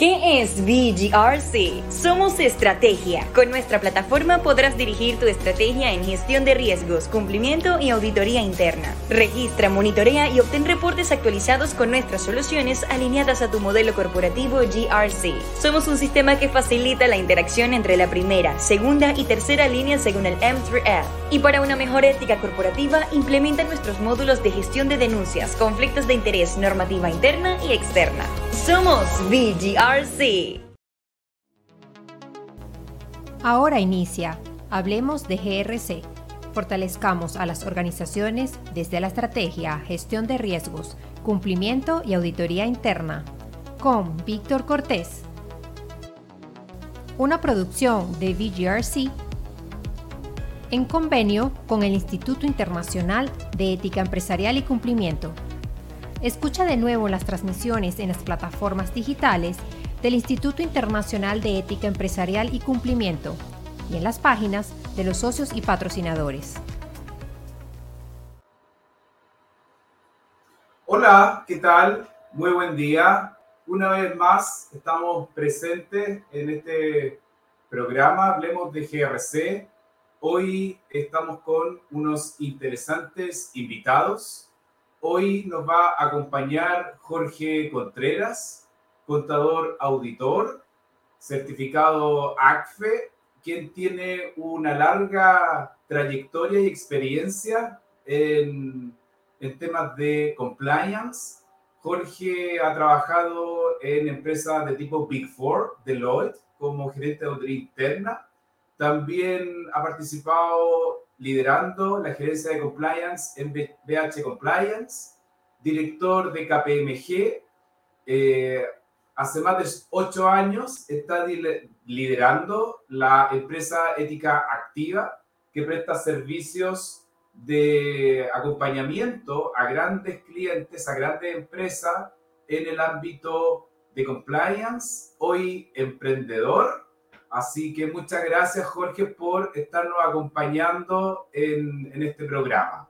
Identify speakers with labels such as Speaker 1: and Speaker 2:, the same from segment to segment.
Speaker 1: ¿Qué es VGRC? Somos estrategia. Con nuestra plataforma podrás dirigir tu estrategia en gestión de riesgos, cumplimiento y auditoría interna. Registra, monitorea y obtén reportes actualizados con nuestras soluciones alineadas a tu modelo corporativo GRC. Somos un sistema que facilita la interacción entre la primera, segunda y tercera línea según el M3F. Y para una mejor ética corporativa, implementa nuestros módulos de gestión de denuncias, conflictos de interés, normativa interna y externa. Somos VGRC.
Speaker 2: Ahora inicia. Hablemos de GRC. Fortalezcamos a las organizaciones desde la estrategia, gestión de riesgos, cumplimiento y auditoría interna. Con Víctor Cortés. Una producción de VGRC en convenio con el Instituto Internacional de Ética Empresarial y Cumplimiento Escucha de nuevo las transmisiones en las plataformas digitales del Instituto Internacional de Ética Empresarial y Cumplimiento y en las páginas de los socios y patrocinadores.
Speaker 3: Hola, ¿qué tal? Muy buen día. Una vez más estamos presentes en este programa, hablemos de GRC. Hoy estamos con unos interesantes invitados Hoy nos va a acompañar Jorge Contreras, contador auditor, certificado ACFE, quien tiene una larga trayectoria y experiencia en, en temas de compliance. Jorge ha trabajado en empresas de tipo Big Four, Deloitte, como gerente de auditoría interna. También ha participado liderando la gerencia de compliance en BH Compliance, director de KPMG. Eh, hace más de ocho años está liderando la empresa ética activa que presta servicios de acompañamiento a grandes clientes, a grandes empresas en el ámbito de compliance, hoy emprendedor Así que muchas gracias, Jorge, por estarnos acompañando en, este programa.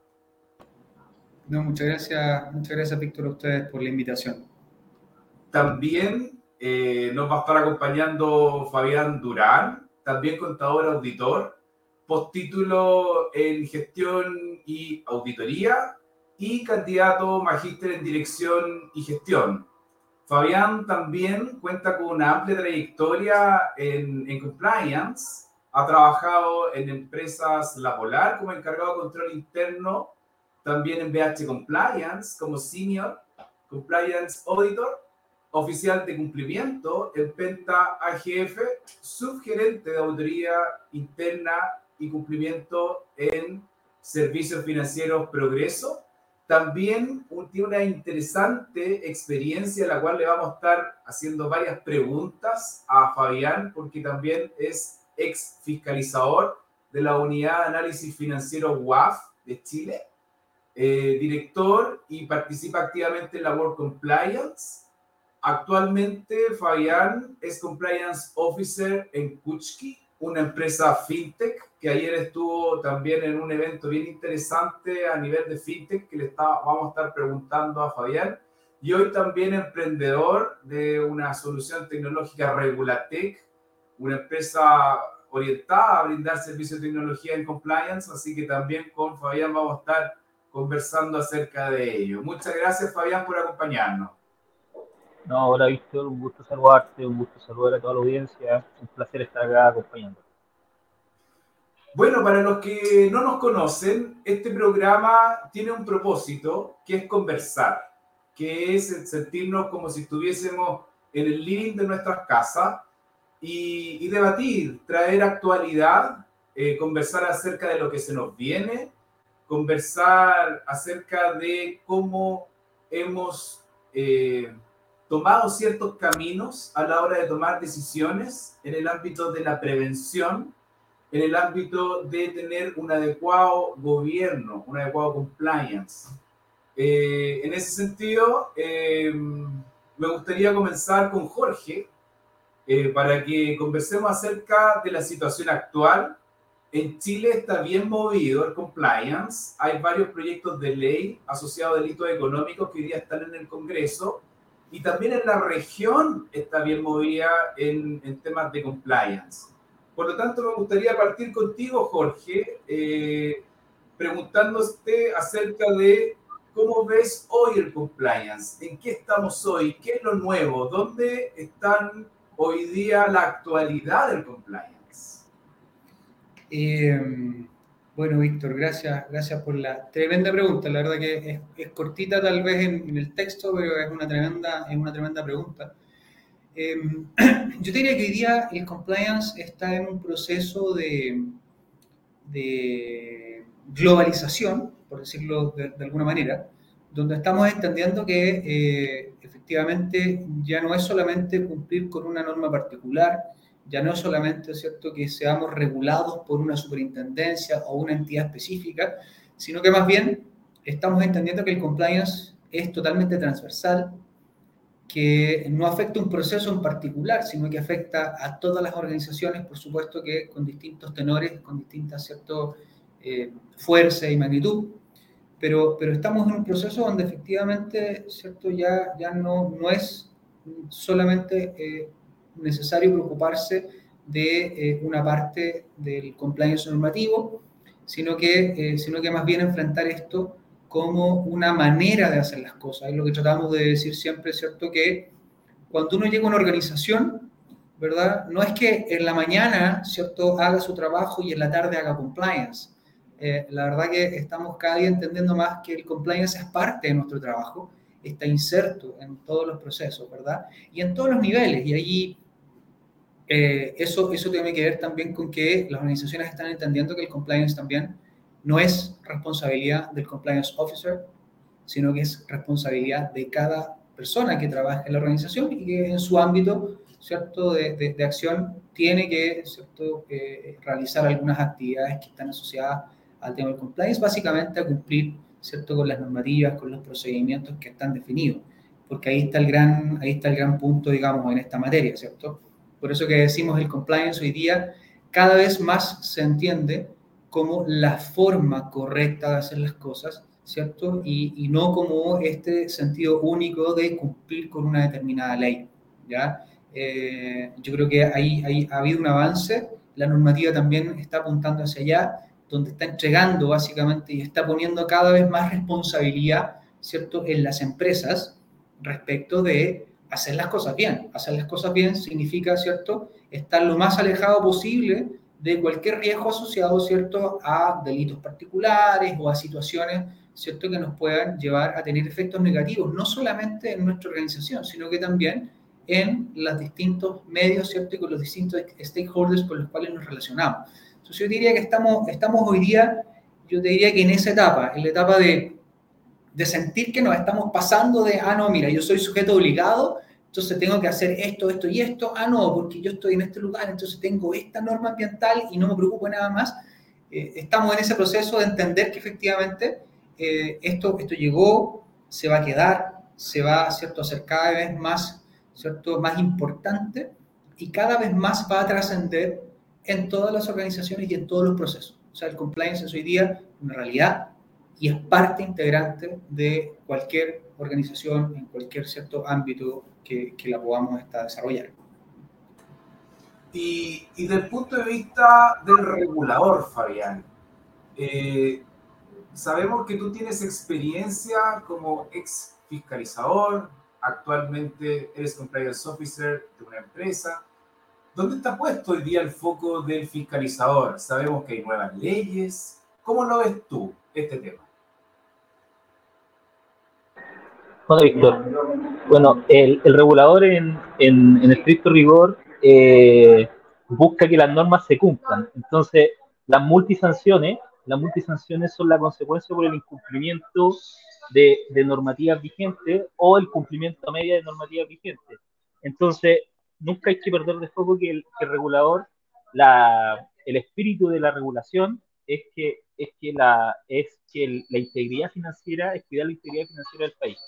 Speaker 4: No, muchas gracias, muchas gracias, Víctor, a ustedes por la invitación.
Speaker 3: También eh, nos va a estar acompañando Fabián Durán, también contador auditor, postítulo en gestión y auditoría y candidato magíster en dirección y gestión. Fabián también cuenta con una amplia trayectoria en, compliance. Ha trabajado en empresas La Polar como encargado de control interno, también en BH Compliance como Senior Compliance Auditor, oficial de cumplimiento en Penta AGF, subgerente de auditoría interna y cumplimiento en Servicios Financieros Progreso también tiene una interesante experiencia, la cual le vamos a estar haciendo varias preguntas a Fabián, porque también es ex fiscalizador de la Unidad de Análisis Financiero WAF de Chile, eh, director y participa activamente en la World Compliance. Actualmente, Fabián es Compliance Officer en Kuchki, una empresa fintech que ayer estuvo también en un evento bien interesante a nivel de fintech que le está, vamos a estar preguntando a Fabián. Y hoy también emprendedor de una solución tecnológica Regulatec, una empresa orientada a brindar servicios de tecnología en compliance, así que también con Fabián vamos a estar conversando acerca de ello. Muchas gracias Fabián por acompañarnos.
Speaker 5: No, hola Víctor, un gusto saludarte, un gusto saludar a toda la audiencia, un placer estar acá acompañando.
Speaker 3: Bueno, para los que no nos conocen, este programa tiene un propósito que es conversar, que es sentirnos como si estuviésemos en el living de nuestras casas y, debatir, traer actualidad, eh, conversar acerca de lo que se nos viene, conversar acerca de cómo hemos eh, tomado ciertos caminos a la hora de tomar decisiones en el ámbito de la prevención en el ámbito de tener un adecuado gobierno, un adecuado compliance. Eh, en ese sentido, eh, me gustaría comenzar con Jorge eh, para que conversemos acerca de la situación actual. En Chile está bien movido el compliance. Hay varios proyectos de ley asociados a delitos económicos que hoy día están en el Congreso y también en la región está bien movida en, en temas de compliance. Por lo tanto, me gustaría partir contigo, Jorge, eh, preguntándote acerca de cómo ves hoy el compliance, en qué estamos hoy, qué es lo nuevo, dónde están hoy día la actualidad del compliance.
Speaker 4: Eh, bueno, Víctor, gracias, gracias por la tremenda pregunta. La verdad que es, cortita tal vez en, el texto, pero es una tremenda, es una tremenda pregunta. Em, yo diría que hoy día el compliance está en un proceso de, de globalización, por decirlo de, alguna manera, donde estamos entendiendo que eh, efectivamente ya no es solamente cumplir con una norma particular, ya no es solamente cierto que seamos regulados por una superintendencia o una entidad específica, sino que más bien estamos entendiendo que el compliance es totalmente transversal, que no afecta un proceso en particular, sino que afecta a todas las organizaciones, por supuesto que con distintos tenores, con distintas cierto, eh, fuerza y magnitud, pero, pero estamos en un proceso donde efectivamente cierto, ya, ya no, no es solamente eh, necesario preocuparse de eh, una parte del compliance normativo, sino que, eh, sino que más bien enfrentar esto como una manera de hacer las cosas. Es lo que tratamos de decir siempre, ¿cierto? Que cuando uno llega a una organización, ¿verdad? No es que en la mañana, ¿cierto?, haga su trabajo y en la tarde haga compliance. Eh, la verdad que estamos cada día entendiendo más que el compliance es parte de nuestro trabajo, está inserto en todos los procesos, ¿verdad? Y en todos los niveles. Y allí eh, eso, eso tiene que ver también con que las organizaciones están entendiendo que el compliance también no es responsabilidad del compliance officer, sino que es responsabilidad de cada persona que trabaja en la organización y que en su ámbito ¿cierto? De, de, acción tiene que ¿cierto? Eh, realizar algunas actividades que están asociadas al tema del compliance, básicamente a cumplir ¿cierto? con las normativas, con los procedimientos que están definidos, porque ahí está el gran, ahí está el gran punto, digamos, en esta materia, ¿cierto? Por eso que decimos el compliance hoy día cada vez más se entiende como la forma correcta de hacer las cosas, ¿cierto? Y, no como este sentido único de cumplir con una determinada ley, ¿ya? Eh, yo creo que ahí, ahí ha habido un avance, la normativa también está apuntando hacia allá, donde está entregando básicamente y está poniendo cada vez más responsabilidad, ¿cierto?, en las empresas respecto de hacer las cosas bien. Hacer las cosas bien significa, ¿cierto?, estar lo más alejado posible de cualquier riesgo asociado, ¿cierto?, a delitos particulares o a situaciones, ¿cierto?, que nos puedan llevar a tener efectos negativos, no solamente en nuestra organización, sino que también en los distintos medios, ¿cierto?, y con los distintos stakeholders con los cuales nos relacionamos. Entonces yo diría que estamos, estamos hoy día, yo te diría que en esa etapa, en la etapa de de sentir que nos estamos pasando de, ah, no, mira, yo soy sujeto obligado, entonces tengo que hacer esto, esto y esto, ah, no, porque yo estoy en este lugar, entonces tengo esta norma ambiental y no me preocupo nada más. Eh, estamos en ese proceso de entender que efectivamente eh, esto, esto llegó, se va a quedar, se va ¿cierto? a hacer cada vez más, ¿cierto? más importante y cada vez más va a trascender en todas las organizaciones y en todos los procesos. O sea, el compliance es hoy día una realidad, y es parte integrante de cualquier organización en cualquier cierto ámbito que, que la podamos desarrollar.
Speaker 3: Y, y desde el punto de vista del regulador, Fabián, eh, sabemos que tú tienes experiencia como ex fiscalizador, actualmente eres compliance officer de una empresa. ¿Dónde está puesto hoy día el foco del fiscalizador? Sabemos que hay nuevas leyes. ¿Cómo lo ves tú este tema?
Speaker 5: Bueno, Víctor. Bueno, el, regulador en, en, estricto rigor eh, busca que las normas se cumplan. Entonces, las multisanciones, las multisanciones son la consecuencia por el incumplimiento de, de normativas vigentes o el cumplimiento a media de normativas vigentes. Entonces, nunca hay que perder de foco que el, regulador, la, el espíritu de la regulación es que, es que, la, es que la integridad financiera es cuidar la integridad financiera del país.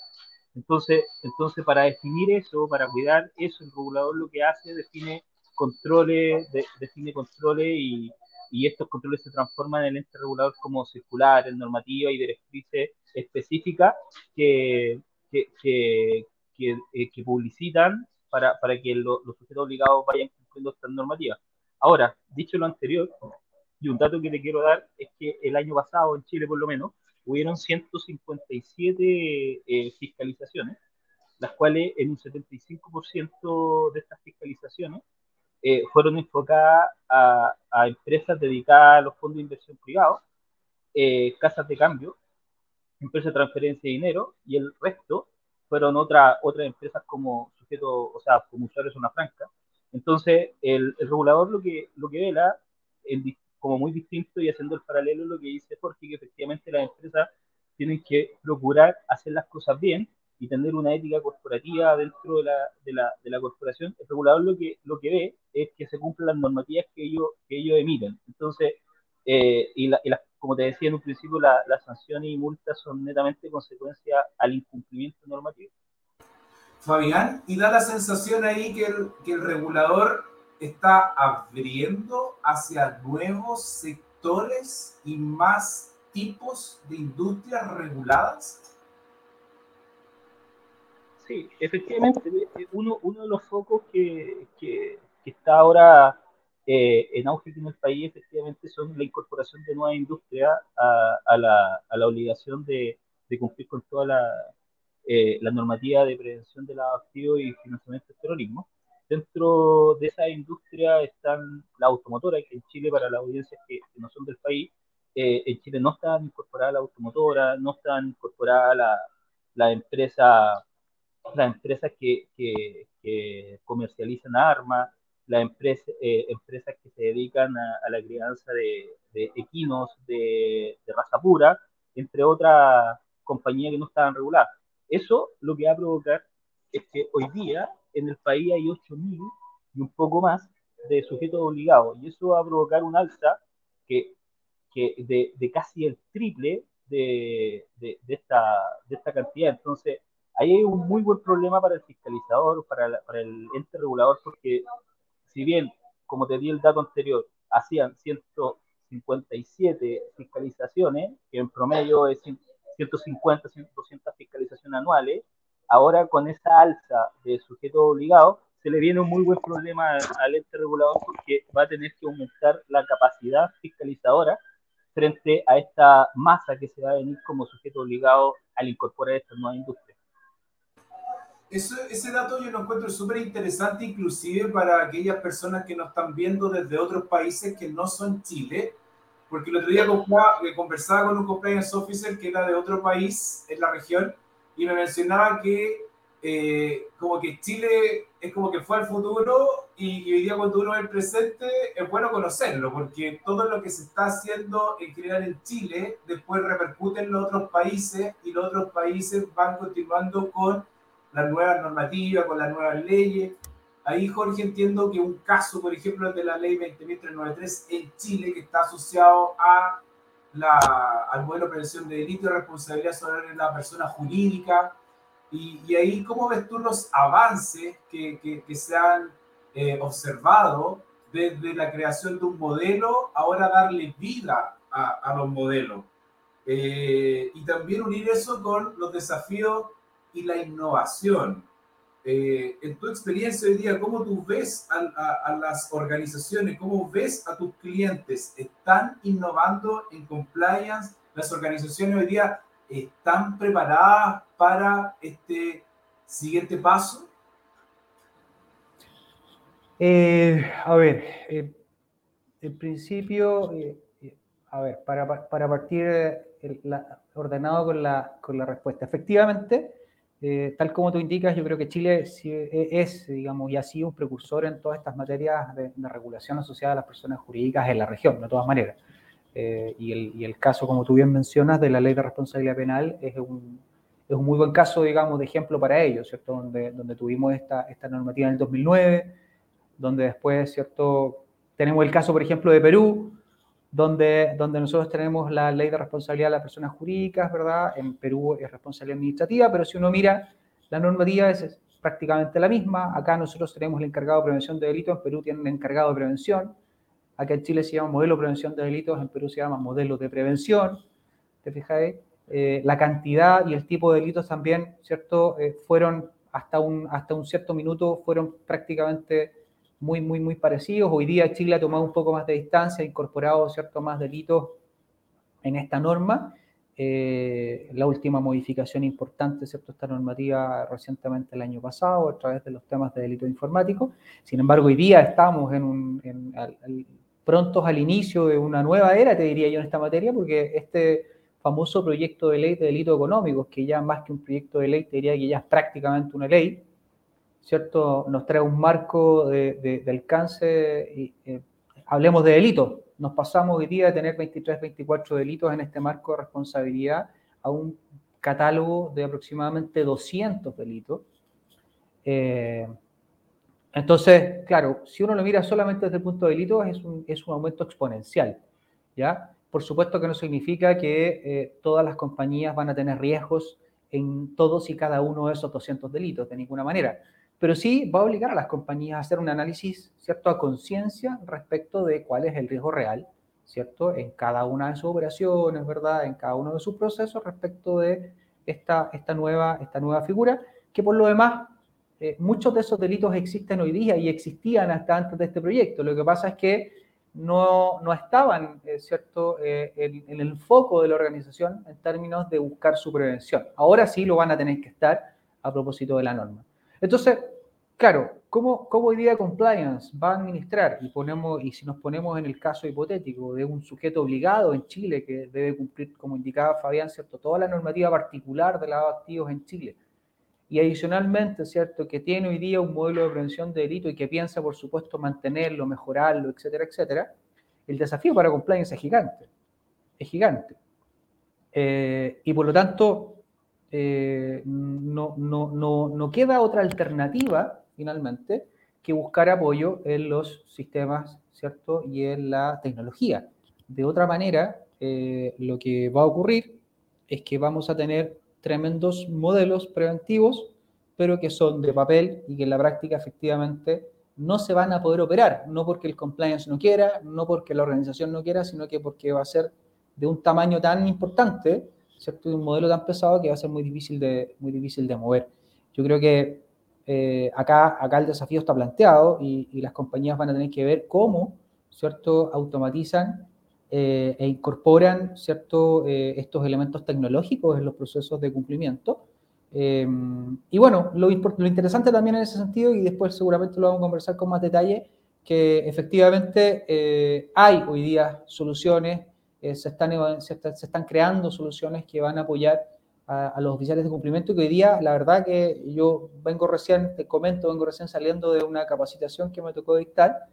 Speaker 5: Entonces, entonces, para definir eso, para cuidar eso, el regulador lo que hace, define controles, define controles y, y, estos controles se transforman en el ente regulador como circulares, normativa y directrices específicas que, que, que, que publicitan para, para que los sujetos obligados vayan cumpliendo estas normativas. Ahora, dicho lo anterior, y un dato que le quiero dar es que el año pasado, en Chile por lo menos, hubieron 157 eh, fiscalizaciones, las cuales en un 75% de estas fiscalizaciones eh, fueron enfocadas a, empresas dedicadas a los fondos de inversión privados, eh, casas de cambio, empresas de transferencia de dinero, y el resto fueron otra, otras empresas como o sea, como usuarios una franca. Entonces, el, el, regulador lo que, lo que vela en, como muy distinto y haciendo el paralelo lo que dice Jorge, que efectivamente las empresas tienen que procurar hacer las cosas bien y tener una ética corporativa dentro de la, de la, de la corporación. El regulador lo que, lo que ve es que se cumplan las normativas que ellos, que ellos emiten. Entonces, eh, y, la, y como te decía en un principio, las sanciones y multas son netamente consecuencia al incumplimiento normativo.
Speaker 3: Fabián, y da la sensación ahí que el, regulador está abriendo hacia nuevos sectores y más tipos de industrias reguladas?
Speaker 5: Sí, efectivamente, uno, de los focos que, está ahora eh, en auge en el país efectivamente son la incorporación de nuevas industrias a, a, la, a la, obligación de, de, cumplir con toda la, eh, la normativa de prevención de la activo y financiamiento del terrorismo. Dentro de esa industria están las automotoras, que en Chile, para las audiencias que, no son del país, eh, en Chile no están incorporadas las automotoras, no están incorporadas las la empresas las empresas que, que, comercializan armas, las empresas, eh, empresas que se dedican a, la crianza de, de equinos de, de, raza pura, entre otras compañías que no estaban reguladas. Eso lo que va a provocar es que hoy día en el país hay 8.000 y un poco más de sujetos obligados. Y eso va a provocar un alza que, que de, de, casi el triple de, de, esta, de esta cantidad. Entonces, ahí hay un muy buen problema para el fiscalizador, para, para el ente regulador, porque si bien, como te di el dato anterior, hacían 157 fiscalizaciones, que en promedio es 150, 200 fiscalizaciones anuales, Ahora, con esa alza de sujetos obligados, se le viene un muy buen problema al ente regulador porque va a tener que aumentar la capacidad fiscalizadora frente a esta masa que se va a venir como sujeto obligado al incorporar esta nueva industria.
Speaker 3: Eso, ese dato yo lo encuentro súper interesante, inclusive para aquellas personas que nos están viendo desde otros países que no son Chile, porque el otro día conversaba con un compliance officer que era de otro país en la región y me mencionaba que eh, como que Chile es como que fue al futuro y, hoy día cuando uno ve el presente es bueno conocerlo porque todo lo que se está haciendo en general en Chile después repercute en los otros países y los otros países van continuando con las nuevas normativas, con las nuevas leyes. Ahí, Jorge, entiendo que un caso, por ejemplo, de la ley 20.393 en Chile, que está asociado a la, al modelo de prevención de delito y responsabilidad sobre la persona jurídica. Y, y ahí, ¿cómo ves tú los avances que, que, que se han eh, observado desde la creación de un modelo, ahora darle vida a, a los modelos? Eh, y también unir eso con los desafíos y la innovación. Eh, en tu experiencia hoy día, ¿cómo tú ves a, las organizaciones? ¿Cómo ves a tus clientes? ¿Están innovando en compliance? ¿Las organizaciones hoy día están preparadas para este siguiente paso?
Speaker 4: Eh, a ver, eh, en principio, eh, a ver, para, para partir ordenado con la, con la respuesta. Efectivamente, eh, tal como tú indicas, yo creo que Chile e, es, digamos, y ha sido un precursor en todas estas materias de, regulación asociada a las personas jurídicas en la región, de todas maneras. Eh, y, el, y, el, caso, como tú bien mencionas, de la ley de responsabilidad penal es un, es un muy buen caso, digamos, de ejemplo para ello, ¿cierto? Donde, donde tuvimos esta, esta normativa en el 2009, donde después, ¿cierto? Tenemos el caso, por ejemplo, de Perú, donde, donde nosotros tenemos la ley de responsabilidad de las personas jurídicas, ¿verdad? En Perú es responsabilidad administrativa, pero si uno mira, la normativa es prácticamente la misma. Acá nosotros tenemos el encargado de prevención de delitos, en Perú tienen el encargado de prevención. Acá en Chile se llama modelo de prevención de delitos, en Perú se llama modelo de prevención. ¿Te fijáis? Eh, la cantidad y el tipo de delitos también, ¿cierto? Eh, fueron hasta un, hasta un cierto minuto fueron prácticamente muy, muy, muy parecidos. Hoy día Chile ha tomado un poco más de distancia, ha incorporado cierto más delitos en esta norma. Eh, la última modificación importante, ¿cierto? Esta normativa recientemente el año pasado a través de los temas de delito informático. Sin embargo, hoy día estamos en un, prontos al inicio de una nueva era, te diría yo, en esta materia, porque este famoso proyecto de ley de delitos económicos, que ya más que un proyecto de ley, te diría que ya es prácticamente una ley, ¿cierto? Nos trae un marco de, alcance, eh, hablemos de delitos, nos pasamos hoy día de tener 23, 24 delitos en este marco de responsabilidad a un catálogo de aproximadamente 200 delitos. Eh, entonces, claro, si uno lo mira solamente desde el punto de delitos, es un, es un aumento exponencial, ¿ya? Por supuesto que no significa que eh, todas las compañías van a tener riesgos en todos y cada uno de esos 200 delitos, de ninguna manera. Pero sí va a obligar a las compañías a hacer un análisis, ¿cierto?, a conciencia respecto de cuál es el riesgo real, ¿cierto?, en cada una de sus operaciones, ¿verdad?, en cada uno de sus procesos respecto de esta, esta, nueva, esta nueva figura, que por lo demás, eh, muchos de esos delitos existen hoy día y existían hasta antes de este proyecto. Lo que pasa es que no, no estaban, eh, ¿cierto?, eh, en, el foco de la organización en términos de buscar su prevención. Ahora sí lo van a tener que estar a propósito de la norma. Entonces, claro, ¿cómo, cómo hoy día compliance va a administrar? Y, ponemos, y si nos ponemos en el caso hipotético de un sujeto obligado en Chile que debe cumplir, como indicaba Fabián, ¿cierto?, toda la normativa particular de lavado activos en Chile y adicionalmente, ¿cierto?, que tiene hoy día un modelo de prevención de delito y que piensa, por supuesto, mantenerlo, mejorarlo, etcétera, etcétera, el desafío para compliance es gigante, es gigante. Eh, y por lo tanto, eh, no, no, no, no queda otra alternativa, finalmente, que buscar apoyo en los sistemas, ¿cierto? Y en la tecnología. De otra manera, eh, lo que va a ocurrir es que vamos a tener tremendos modelos preventivos, pero que son de papel y que en la práctica efectivamente no se van a poder operar, no porque el compliance no quiera, no porque la organización no quiera, sino que porque va a ser de un tamaño tan importante, ¿cierto? De un modelo tan pesado que va a ser muy difícil de, muy difícil de mover. Yo creo que eh, acá, acá el desafío está planteado y, las compañías van a tener que ver cómo, ¿cierto? Automatizan eh, e incorporan ¿cierto? Eh, estos elementos tecnológicos en los procesos de cumplimiento. Eh, y bueno, lo, lo, interesante también en ese sentido, y después seguramente lo vamos a conversar con más detalle, que efectivamente hay hoy día soluciones, se, están creando soluciones que van a apoyar a, a, los oficiales de cumplimiento, que hoy día, la verdad que yo vengo recién, te comento, vengo recién saliendo de una capacitación que me tocó dictar,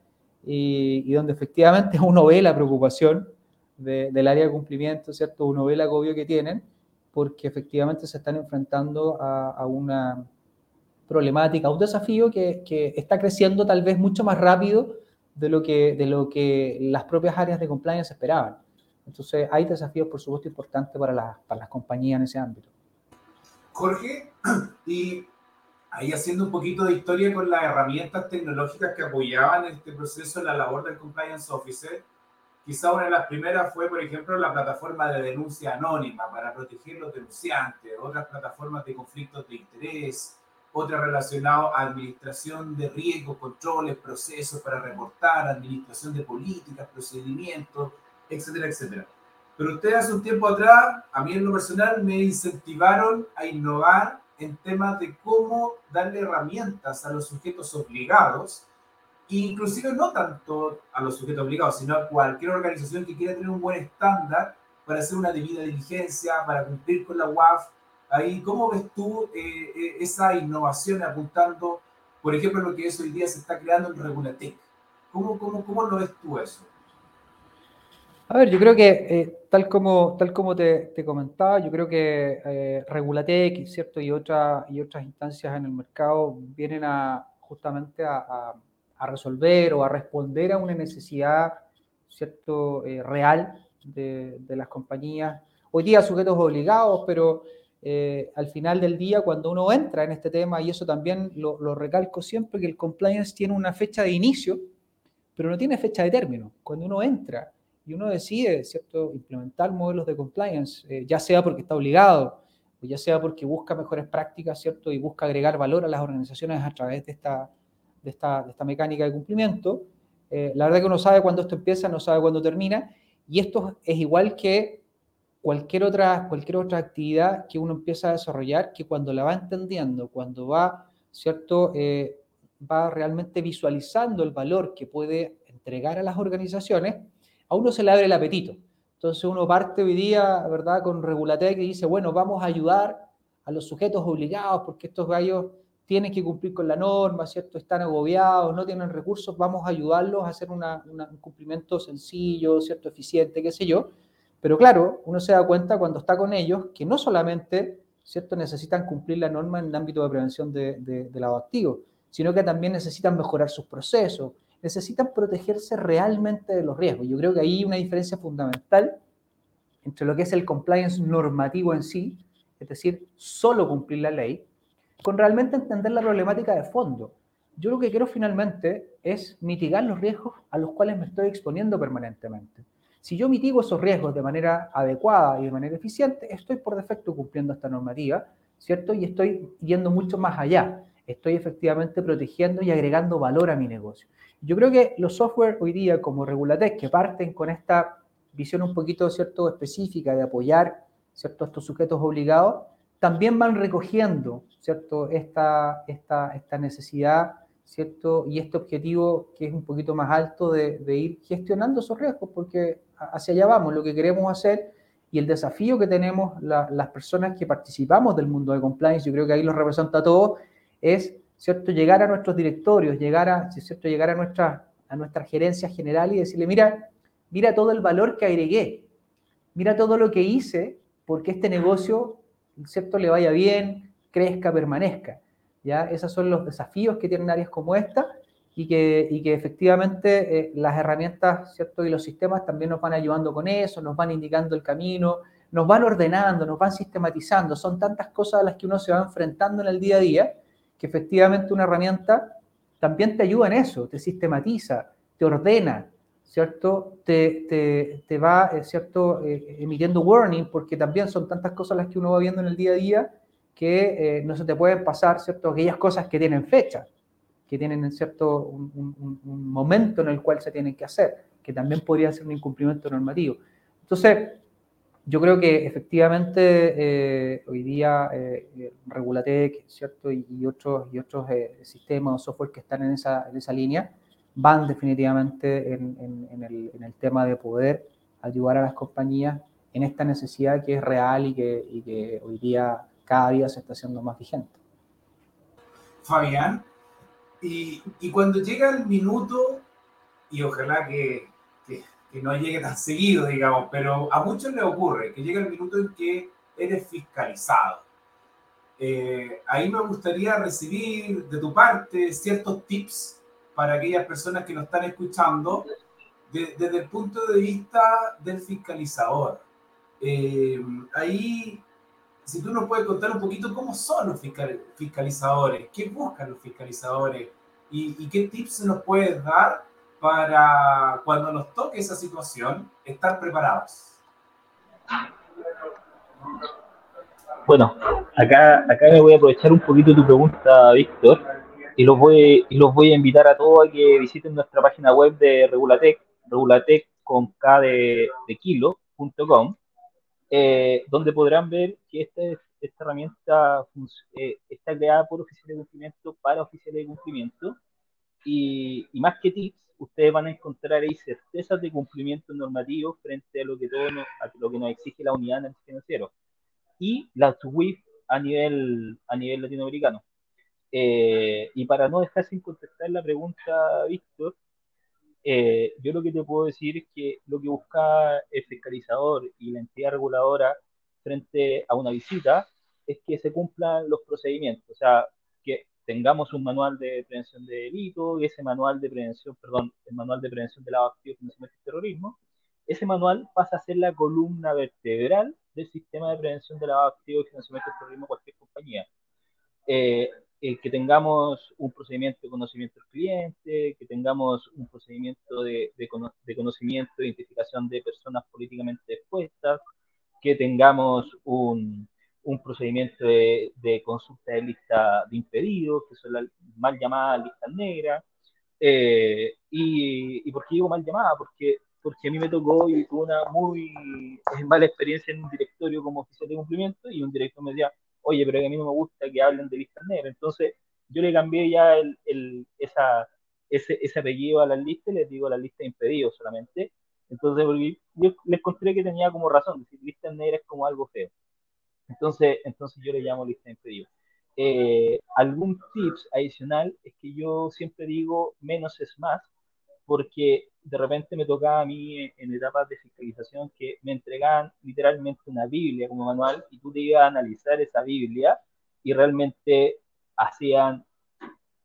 Speaker 4: y, donde efectivamente uno ve la preocupación del área de cumplimiento, ¿cierto? Uno ve el agobio que tienen porque efectivamente se están enfrentando a, una problemática, a un desafío que, que, está creciendo tal vez mucho más rápido de lo, que, de lo que las propias áreas de compliance esperaban. Entonces, hay desafíos, por supuesto, importantes para, para las compañías en ese ámbito.
Speaker 3: Jorge, y ahí haciendo un poquito de historia con las herramientas tecnológicas que apoyaban este proceso la labor del compliance officer. Quizá una de las primeras fue, por ejemplo, la plataforma de denuncia anónima para proteger los denunciantes, otras plataformas de conflictos de interés, otras relacionadas a administración de riesgos, controles, procesos para reportar, administración de políticas, procedimientos, etcétera, etcétera. Pero ustedes hace un tiempo atrás, a mí en lo personal, me incentivaron a innovar en temas de cómo darle herramientas a los sujetos obligados, inclusive no tanto a los sujetos obligados, sino a cualquier organización que quiera tener un buen estándar para hacer una debida diligencia, para cumplir con la UAF. Ahí, ¿cómo ves tú eh, eh, esa innovación apuntando, por ejemplo, lo que hoy día se está creando en Regulatec? ¿Cómo, cómo, cómo lo ves tú eso?
Speaker 4: A ver, yo creo que eh, tal como, tal como te, comentaba, yo creo que eh, Regulatec ¿cierto? Y, otra, y otras instancias en el mercado vienen a justamente a, resolver o a responder a una necesidad ¿cierto? Eh, real de, de, las compañías. Hoy día sujetos obligados, pero eh, al final del día, cuando uno entra en este tema, y eso también lo, lo recalco siempre, que el compliance tiene una fecha de inicio, pero no tiene fecha de término. Cuando uno entra y uno decide, ¿cierto?, implementar modelos de compliance, eh, ya sea porque está obligado o ya sea porque busca mejores prácticas, ¿cierto? Y busca agregar valor a las organizaciones a través de esta, de esta, de esta mecánica de cumplimiento. Eh, la verdad que uno sabe cuándo esto empieza, no sabe cuándo termina, y esto es igual que cualquier otra, cualquier otra actividad que uno empieza a desarrollar, que cuando la va entendiendo, cuando va, ¿cierto? Eh, va realmente visualizando el valor que puede entregar a las organizaciones, a uno se le abre el apetito. Entonces uno parte hoy día, ¿verdad?, con Regulatec y dice, bueno, vamos a ayudar a los sujetos obligados porque estos gallos tienen que cumplir con la norma, ¿cierto? Están agobiados, no tienen recursos, vamos a ayudarlos a hacer un cumplimiento sencillo, ¿cierto? Eficiente, qué sé yo. Pero claro, uno se da cuenta cuando está con ellos que no solamente, ¿cierto? Necesitan cumplir la norma en el ámbito de prevención de, de, de sino que también necesitan mejorar sus procesos, necesitan protegerse realmente de los riesgos. Yo creo que hay una diferencia fundamental entre lo que es el compliance normativo en sí, es decir, solo cumplir la ley, con realmente entender la problemática de fondo. Yo lo que quiero finalmente es mitigar los riesgos a los cuales me estoy exponiendo permanentemente. Si yo mitigo esos riesgos de manera adecuada y de manera eficiente, estoy por defecto cumpliendo esta normativa, ¿cierto? Y estoy yendo mucho más allá. Estoy efectivamente protegiendo y agregando valor a mi negocio. Yo creo que los software hoy día como Regulatec, que parten con esta visión un poquito ¿cierto? específica de apoyar ¿cierto? estos sujetos obligados, también van recogiendo ¿cierto? Esta, esta, esta necesidad ¿cierto? y este objetivo que es un poquito más alto de, de ir gestionando esos riesgos, porque hacia allá vamos, lo que queremos hacer y el desafío que tenemos la, las personas que participamos del mundo de compliance, yo creo que ahí los representa a todos, es ¿cierto? llegar a nuestros directorios, llegar a, ¿cierto? llegar a nuestra, a nuestra gerencia general y decirle, mira, mira todo el valor que agregué, mira todo lo que hice porque este negocio ¿cierto? le vaya bien, crezca, permanezca. ¿ya? Esos son los desafíos que tienen áreas como esta y que, y que efectivamente eh, las herramientas ¿cierto? y los sistemas también nos van ayudando con eso, nos van indicando el camino, nos van ordenando, nos van sistematizando. Son tantas cosas a las que uno se va enfrentando en el día a día que efectivamente una herramienta también te ayuda en eso, te sistematiza, te ordena, ¿cierto? Te, te, te va, eh, ¿cierto? Eh, emitiendo warning, porque también son tantas cosas las que uno va viendo en el día a día que eh, no se te pueden pasar, ¿cierto? Aquellas cosas que tienen fecha, que tienen, ¿cierto? Un, un, un momento en el cual se tienen que hacer, que también podría ser un incumplimiento normativo. Entonces, yo creo que efectivamente eh, hoy día eh, Regulatec ¿cierto? Y, otros, y otros eh, sistemas o software que están en esa, en esa línea van definitivamente en, el, tema de poder ayudar a las compañías en esta necesidad que es real y que, hoy día cada día se está haciendo más vigente.
Speaker 3: Fabián, y cuando llega el minuto, y ojalá que, que no llegue tan seguido, digamos, pero a muchos les ocurre que llega el minuto en que eres fiscalizado. Eh, ahí me gustaría recibir de tu parte ciertos tips para aquellas personas que nos están escuchando de, desde el punto de vista del fiscalizador. Eh, ahí, si tú nos puedes contar un poquito cómo son los fiscalizadores, qué buscan los fiscalizadores y, y qué tips nos puedes dar para cuando nos toque esa situación, estar preparados.
Speaker 5: Bueno, acá, acá me voy a aprovechar un poquito tu pregunta, Víctor, y los voy, y los voy a invitar a todos a que visiten nuestra página web de Regulatec, regulatec con K de, de kilo.com, eh, donde podrán ver que esta, esta herramienta eh, está creada por oficiales de cumplimiento para oficiales de cumplimiento y, y más que tips, ustedes van a encontrar ahí certezas de cumplimiento normativo frente a lo que todo nos, a lo que nos exige la unidad en financiero y la SWIFT a nivel, a nivel latinoamericano. Eh, y para no dejar sin contestar la pregunta, Víctor, eh, yo lo que te puedo decir es que lo que busca el fiscalizador y la entidad reguladora frente a una visita es que se cumplan los procedimientos, o sea, que tengamos un manual de prevención de delito y ese manual de prevención, perdón, el manual de prevención de lavado activo y terrorismo, ese manual pasa a ser la columna vertebral del sistema de prevención de lavado activo y financiamiento del terrorismo de cualquier compañía. Eh, eh, que tengamos un procedimiento de conocimiento del cliente, que tengamos un procedimiento de, de, de conocimiento e identificación de personas políticamente expuestas, que tengamos un, un procedimiento de, consulta de lista de impedidos, que son las mal llamadas listas negras. Eh, y, y, por qué digo mal llamada? Porque, porque a mí me tocó y tuve una muy mala experiencia en un directorio como oficial de cumplimiento y un director me decía, oye, pero a mí no me gusta que hablen de listas negras. Entonces yo le cambié ya el, el, esa, ese, ese, apellido a la lista y les digo la lista de impedidos solamente. Entonces yo les encontré que tenía como razón, decir listas negras como algo feo. Entonces, entonces yo le llamo lista de impedidos. Eh, algún tips adicional es que yo siempre digo menos es más, porque de repente me tocaba a mí en etapas de fiscalización que me entregaban literalmente una Biblia como manual y tú te ibas a analizar esa Biblia y realmente hacían,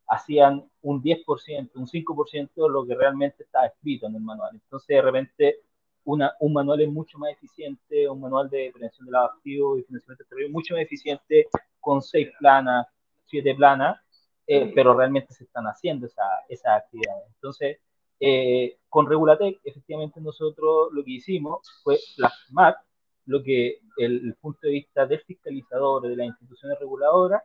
Speaker 5: hacían un 10%, un 5% de lo que realmente estaba escrito en el manual. Entonces de repente una, un manual es mucho más eficiente, un manual de prevención de lavado activo y financiamiento exterior mucho más eficiente con seis planas, siete planas, eh, pero realmente se están haciendo esas esa actividades. Entonces, eh, con Regulatec, efectivamente nosotros lo que hicimos fue plasmar lo que el, el, punto de vista del fiscalizador de las instituciones reguladoras,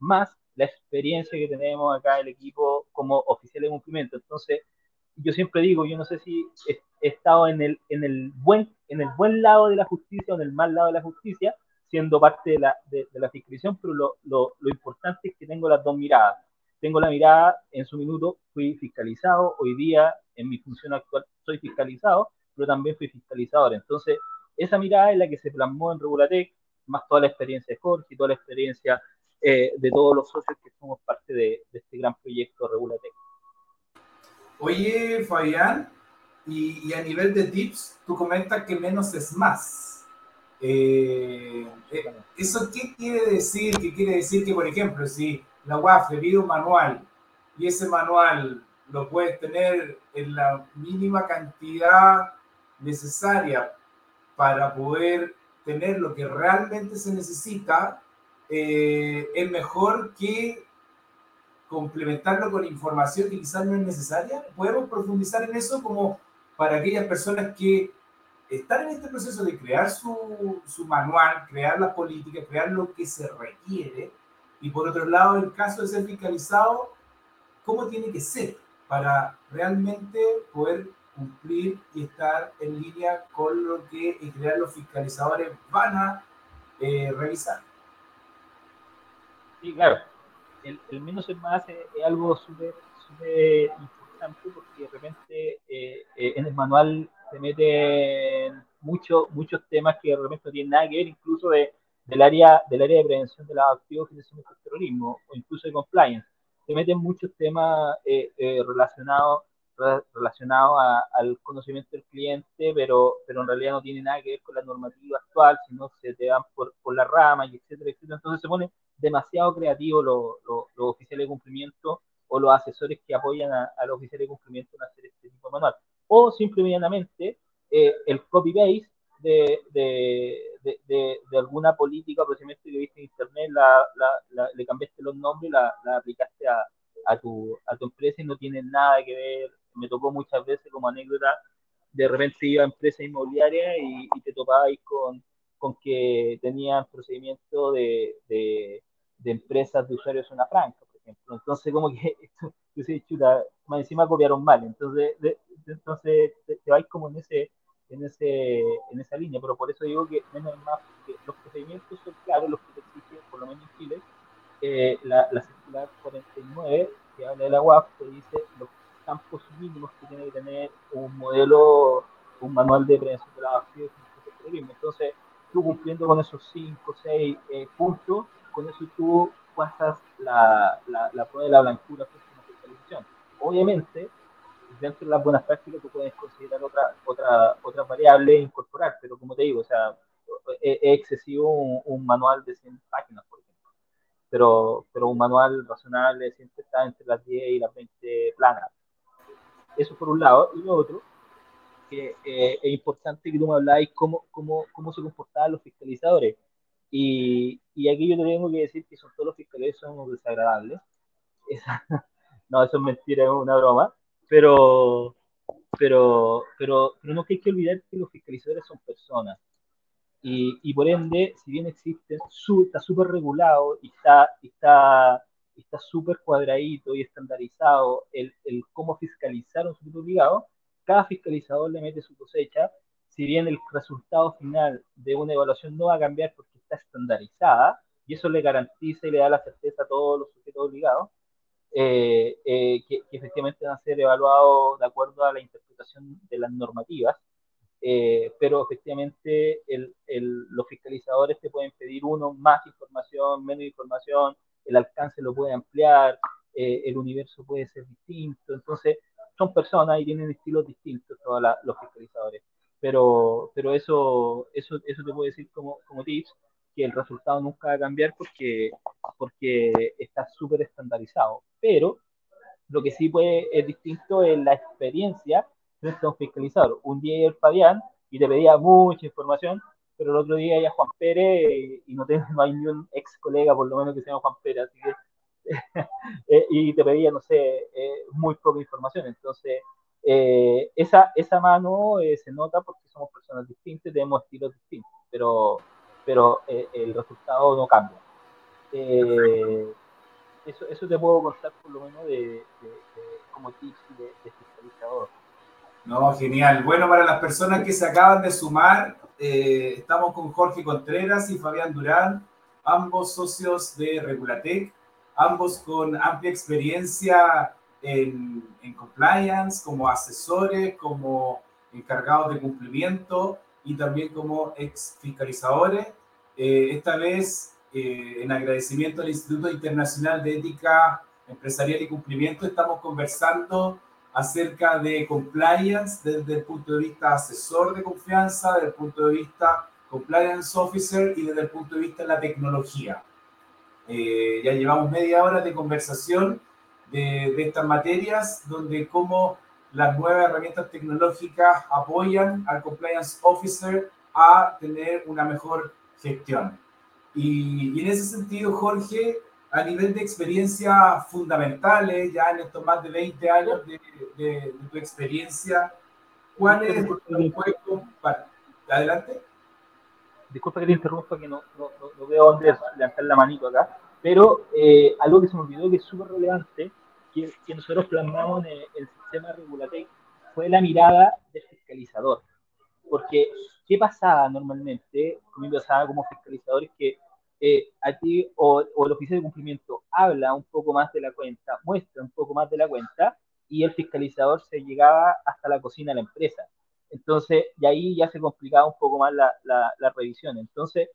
Speaker 5: más la experiencia que tenemos acá el equipo como oficial de cumplimiento. Entonces, yo siempre digo, yo no sé si he, estado en el, en, el buen, en el buen lado de la justicia o en el mal lado de la justicia, siendo parte de la, de, la fiscalización, pero lo, lo, lo importante es que tengo las dos miradas tengo la mirada, en su minuto fui fiscalizado, hoy día en mi función actual soy fiscalizado, pero también fui fiscalizador. Entonces, esa mirada es la que se plasmó en Regulatec, más toda la experiencia de Jorge toda la experiencia eh, de todos los socios que somos parte de, de este gran proyecto Regulatec.
Speaker 3: Oye, Fabián, y, a nivel de tips, tú comentas que menos es más. Eh, eh, ¿Eso qué quiere decir? ¿Qué quiere decir que, por ejemplo, si la UAF pide un manual y ese manual lo puedes tener en la mínima cantidad necesaria para poder tener lo que realmente se necesita, eh, es mejor que complementarlo con información que quizás no es necesaria. Podemos profundizar en eso como para aquellas personas que están en este proceso de crear su, su manual, crear las políticas, crear lo que se requiere y por otro lado, en caso de ser fiscalizado, ¿cómo tiene que ser para realmente poder cumplir y estar en línea con lo que en general los fiscalizadores van a eh, revisar?
Speaker 5: Sí, claro. El, menos es más es, es algo súper importante porque de repente eh, eh, en el manual se meten mucho, muchos temas que de repente no tienen nada que ver, incluso de del área, del área de prevención de los activos financiación del terrorismo o incluso de compliance. Se meten muchos temas eh, eh, relacionados relacionado al conocimiento del cliente, pero, pero en realidad no tiene nada que ver con la normativa actual, sino se te van por, por la rama, y etcétera, etcétera. Entonces se pone demasiado creativo los lo, lo oficiales de cumplimiento o los asesores que apoyan a, los oficiales de cumplimiento en hacer este tipo de manual. O simplemente eh, el copy-paste de, de, de, de, alguna política o procedimiento que viste en internet, la, le cambiaste los nombres, la, aplicaste a, a, tu, a tu empresa y no tiene nada que ver. Me tocó muchas veces como anécdota, de repente iba a empresa inmobiliaria y, te topabais con, con que tenían procedimiento de, de empresas de usuarios zona franca, por ejemplo. Entonces, como que, yo sé, chuta, más encima copiaron mal. Entonces, de, entonces te, te vais como en ese en, ese, en esa línea, pero por eso digo que menos más, que los procedimientos son claros, los que exigen, por lo menos en Chile, eh, la, la, circular 49, que habla de la UAF, que dice los campos mínimos que tiene que tener un modelo, un manual de prevención de la Entonces, tú cumpliendo con esos 5 o 6 eh, puntos, con eso tú pasas la, la, la prueba de la blancura próxima fiscalización. Obviamente, dentro de las buenas prácticas tú puedes considerar otra, otra, otra variable e incorporar, pero como te digo, o sea, es, es excesivo un, un, manual de 100 páginas, por ejemplo, pero, pero un manual razonable siempre está entre las 10 y las 20 planas. Eso por un lado, y lo otro, que eh, es importante que tú me habláis cómo, cómo, cómo se comportaban los fiscalizadores. Y, y aquí yo te tengo que decir que son todos los fiscales son desagradables. Esa, no, eso es mentira, es una broma pero, pero, pero, pero no hay que olvidar que los fiscalizadores son personas. Y, por ende, si bien existe, está súper regulado y está está está súper cuadradito y estandarizado el, el cómo fiscalizar un sujeto obligado, cada fiscalizador le mete su cosecha, si bien el resultado final de una evaluación no va a cambiar porque está estandarizada, y eso le garantiza y le da la certeza a todos los sujetos obligados, eh, eh, que, efectivamente van a ser evaluados de acuerdo a la interpretación de las normativas, eh, pero efectivamente el, los fiscalizadores te pueden pedir uno más información, menos información, el alcance lo puede ampliar, el universo puede ser distinto, entonces son personas y tienen estilos distintos todos los fiscalizadores, pero, pero eso, eso, eso te puedo decir como, como tips, que el resultado nunca va a cambiar porque, porque está súper estandarizado. Pero lo que sí puede, es distinto es la experiencia de un fiscalizador. Un día el Fabián y te pedía mucha información, pero el otro día ya Juan Pérez y no, tengo, no hay ni un ex colega por lo menos que se llama Juan Pérez, así que eh, y te pedía, no sé, eh, muy poca información. Entonces, eh, esa, esa mano se nota porque somos personas distintas, tenemos estilos distintos, pero pero eh, el resultado no cambia. Eh, eso, eso te puedo contar por lo menos de, como tips de, fiscalizador.
Speaker 3: No, genial. Bueno, para las personas que se acaban de sumar, eh, estamos con Jorge Contreras y Fabián Durán, ambos socios de Regulatec, ambos con amplia experiencia en, en compliance, como asesores, como encargados de cumplimiento y también como ex fiscalizadores. Eh, esta vez, eh, en agradecimiento al Instituto Internacional de Ética Empresarial y Cumplimiento, estamos conversando acerca de compliance desde el punto de vista asesor de confianza, desde el punto de vista compliance officer y desde el punto de vista de la tecnología. Eh, ya llevamos media hora de conversación de, de estas materias, donde cómo las nuevas herramientas tecnológicas apoyan al compliance officer a tener una mejor gestión. Y, en ese sentido, Jorge, a nivel de experiencias fundamentales, ya en estos más de 20 años de, tu experiencia, ¿cuál es el juego para... Adelante.
Speaker 5: Disculpa que te interrumpa, que no, no, no veo dónde levantar la manito acá, pero eh, algo que se me olvidó que es súper relevante, que, que, nosotros plasmamos en el, sistema regulatorio, fue la mirada del fiscalizador. Porque ¿Qué pasaba normalmente? Conmigo pasaba como fiscalizadores que eh, a ti o, el oficial de cumplimiento habla un poco más de la cuenta, muestra un poco más de la cuenta y el fiscalizador se llegaba hasta la cocina de la empresa. Entonces, y ahí ya se complicaba un poco más la, la, revisión. Entonces,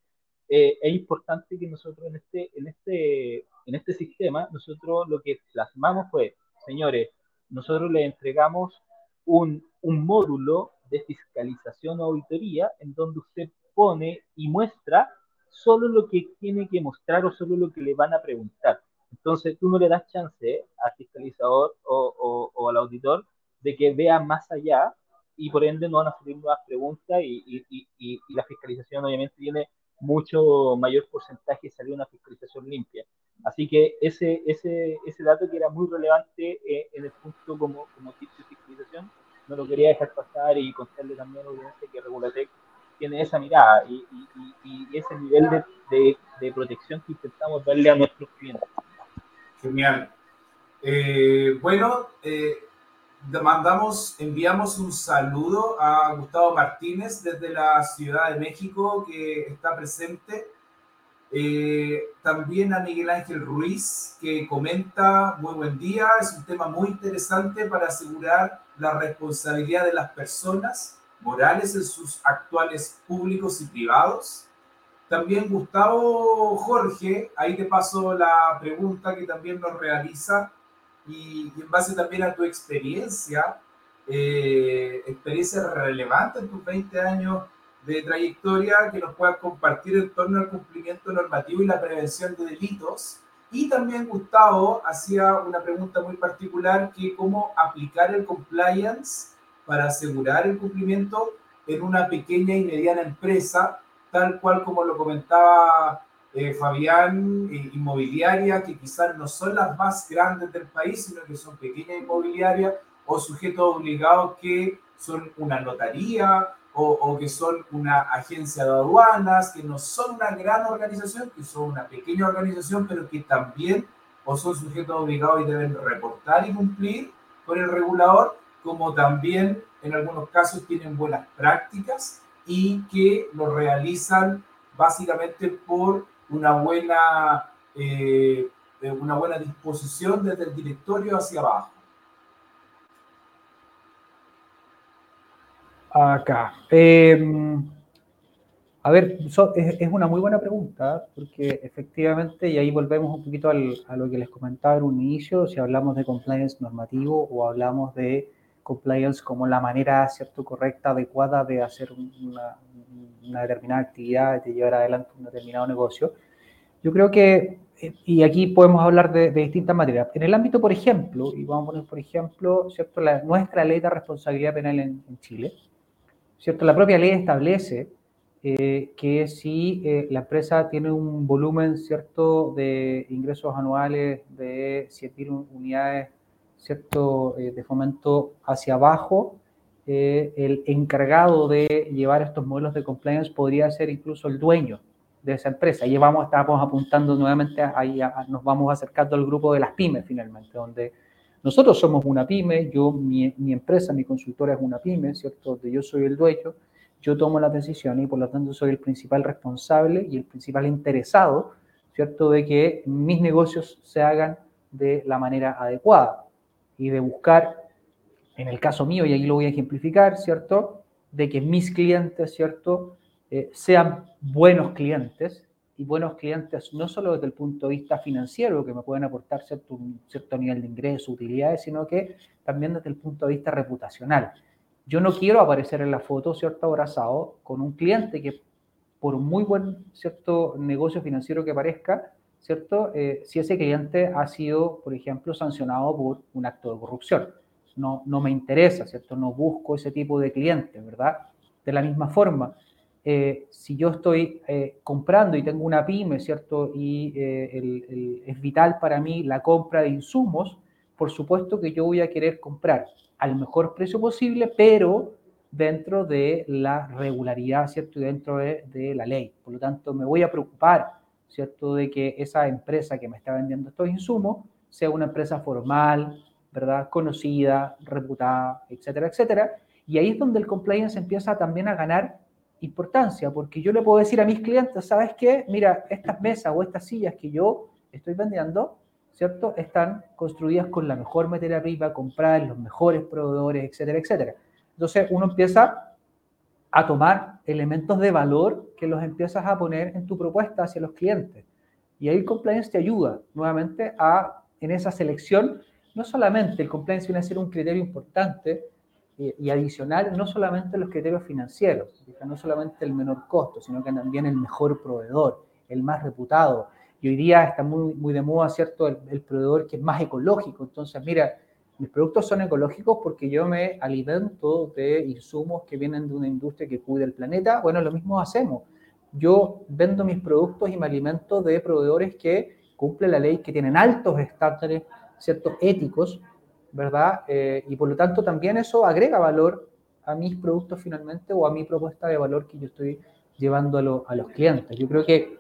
Speaker 5: eh, es importante que nosotros en este, en, este, en este sistema, nosotros lo que plasmamos fue, señores, nosotros le entregamos un, un módulo de fiscalización o auditoría en donde usted pone y muestra solo lo que tiene que mostrar o solo lo que le van a preguntar. Entonces tú no le das chance al fiscalizador o, o, al auditor de que vea más allá y por ende no van a salir nuevas preguntas y, y, y, y la fiscalización obviamente tiene mucho mayor porcentaje de salir una fiscalización limpia. Así que ese, ese, ese dato que era muy relevante eh, en el punto como, como tipo de fiscalización, no lo quería dejar pasar y contarle también obviamente que Regulatec tiene esa mirada y, y, y ese nivel de, de, protección que intentamos darle a nuestros clientes.
Speaker 3: Genial. Eh, bueno, eh, mandamos, enviamos un saludo a Gustavo Martínez desde la Ciudad de México que está presente. Eh, también a Miguel Ángel Ruiz que comenta, muy buen día, es un tema muy interesante para asegurar la responsabilidad de las personas morales en sus actuales públicos y privados. También Gustavo Jorge, ahí te paso la pregunta que también nos realiza y, en base también a tu experiencia, eh, experiencia relevante en tus 20 años de trayectoria que nos puedas compartir en torno al cumplimiento normativo y la prevención de delitos y también Gustavo hacía una pregunta muy particular que cómo aplicar el compliance para asegurar el cumplimiento en una pequeña y mediana empresa, tal cual como lo comentaba eh, Fabián, eh, inmobiliaria, que quizás no son las más grandes del país, sino que son pequeñas inmobiliarias o sujetos obligados que son una notaría o, que son una agencia de aduanas, que no son una gran organización, que son una pequeña organización, pero que también o son sujetos obligados y deben reportar y cumplir con el regulador, como también en algunos casos tienen buenas prácticas y que lo realizan básicamente por una buena, eh, una buena disposición desde el directorio hacia abajo.
Speaker 4: Acá. Em, a ver, es, una muy buena pregunta, porque efectivamente, y ahí volvemos un poquito a lo que les comentaba en un inicio, si hablamos de compliance normativo o hablamos de compliance como la manera cierto correcta, adecuada de hacer una, una determinada actividad, de llevar adelante un determinado negocio. Yo creo que, eh, y aquí podemos hablar de, distintas materias. En el ámbito, por ejemplo, y vamos a poner, por ejemplo, ¿cierto? La, nuestra ley de responsabilidad penal en, Chile, ¿cierto? La propia ley establece eh, que si eh, la empresa tiene un volumen, ¿cierto?, de ingresos anuales de 7.000 unidades, ¿cierto?, de fomento hacia abajo, eh, el encargado de llevar estos modelos de compliance podría ser incluso el dueño de esa empresa. Y vamos, estamos apuntando nuevamente, ahí nos vamos acercando al grupo de las pymes finalmente, donde nosotros somos una pyme, yo, mi, empresa, mi consultora es una pyme, ¿cierto? Donde yo soy el dueño, yo tomo las decisiones y por lo tanto soy el principal responsable y el principal interesado, ¿cierto? De que mis negocios se hagan de la manera adecuada y de buscar en el caso mío, y ahí lo voy a ejemplificar, ¿cierto? De que mis clientes, ¿cierto? Eh, sean buenos clientes, y buenos clientes no solo desde el punto de vista financiero, que me pueden aportar cierto, un cierto nivel de ingreso, utilidades, sino que también desde el punto de vista reputacional. Yo no quiero aparecer en la foto, ¿cierto? Abrazado con un cliente que por muy buen, ¿cierto? Negocio financiero que parezca, ¿cierto? Eh, si ese cliente ha sido, por ejemplo, sancionado por un acto de corrupción no, no me interesa, ¿cierto? No busco ese tipo de cliente, ¿verdad? De la misma forma, eh, si yo estoy eh, comprando y tengo una pyme, ¿cierto? Y eh, es vital para mí la compra de insumos, por supuesto que yo voy a querer comprar al mejor precio posible, pero dentro de la regularidad, ¿cierto? Y dentro de, de la ley. Por lo tanto, me voy a preocupar, ¿cierto? De que esa empresa que me está vendiendo estos insumos sea una empresa formal, ¿verdad? Conocida, reputada, etcétera, etcétera. Y ahí es donde el compliance empieza también a ganar importancia, porque yo le puedo decir a mis clientes, ¿sabes qué? Mira, estas mesas o estas sillas que yo estoy vendiendo, ¿cierto? Están construidas con la mejor materia prima, compradas en los mejores proveedores, etcétera, etcétera. Entonces uno empieza a tomar elementos de valor que los empiezas a poner en tu propuesta hacia los clientes. Y ahí el compliance te ayuda nuevamente a, en esa selección, no solamente el compliance viene a ser un criterio importante y, adicional, no solamente los criterios financieros, no solamente el menor costo, sino que también el mejor proveedor, el más reputado. Y hoy día está muy, muy de moda, ¿cierto?, el, proveedor que es más ecológico. Entonces, mira, mis productos son ecológicos porque yo me alimento de insumos que vienen de una industria que cuida el planeta. Bueno, lo mismo hacemos. Yo vendo mis productos y me alimento de proveedores que cumplen la ley, que tienen altos estándares ciertos éticos, ¿verdad? Eh, y por lo tanto también eso agrega valor a mis productos finalmente o a mi propuesta de valor que yo estoy llevando a, los clientes. Yo creo que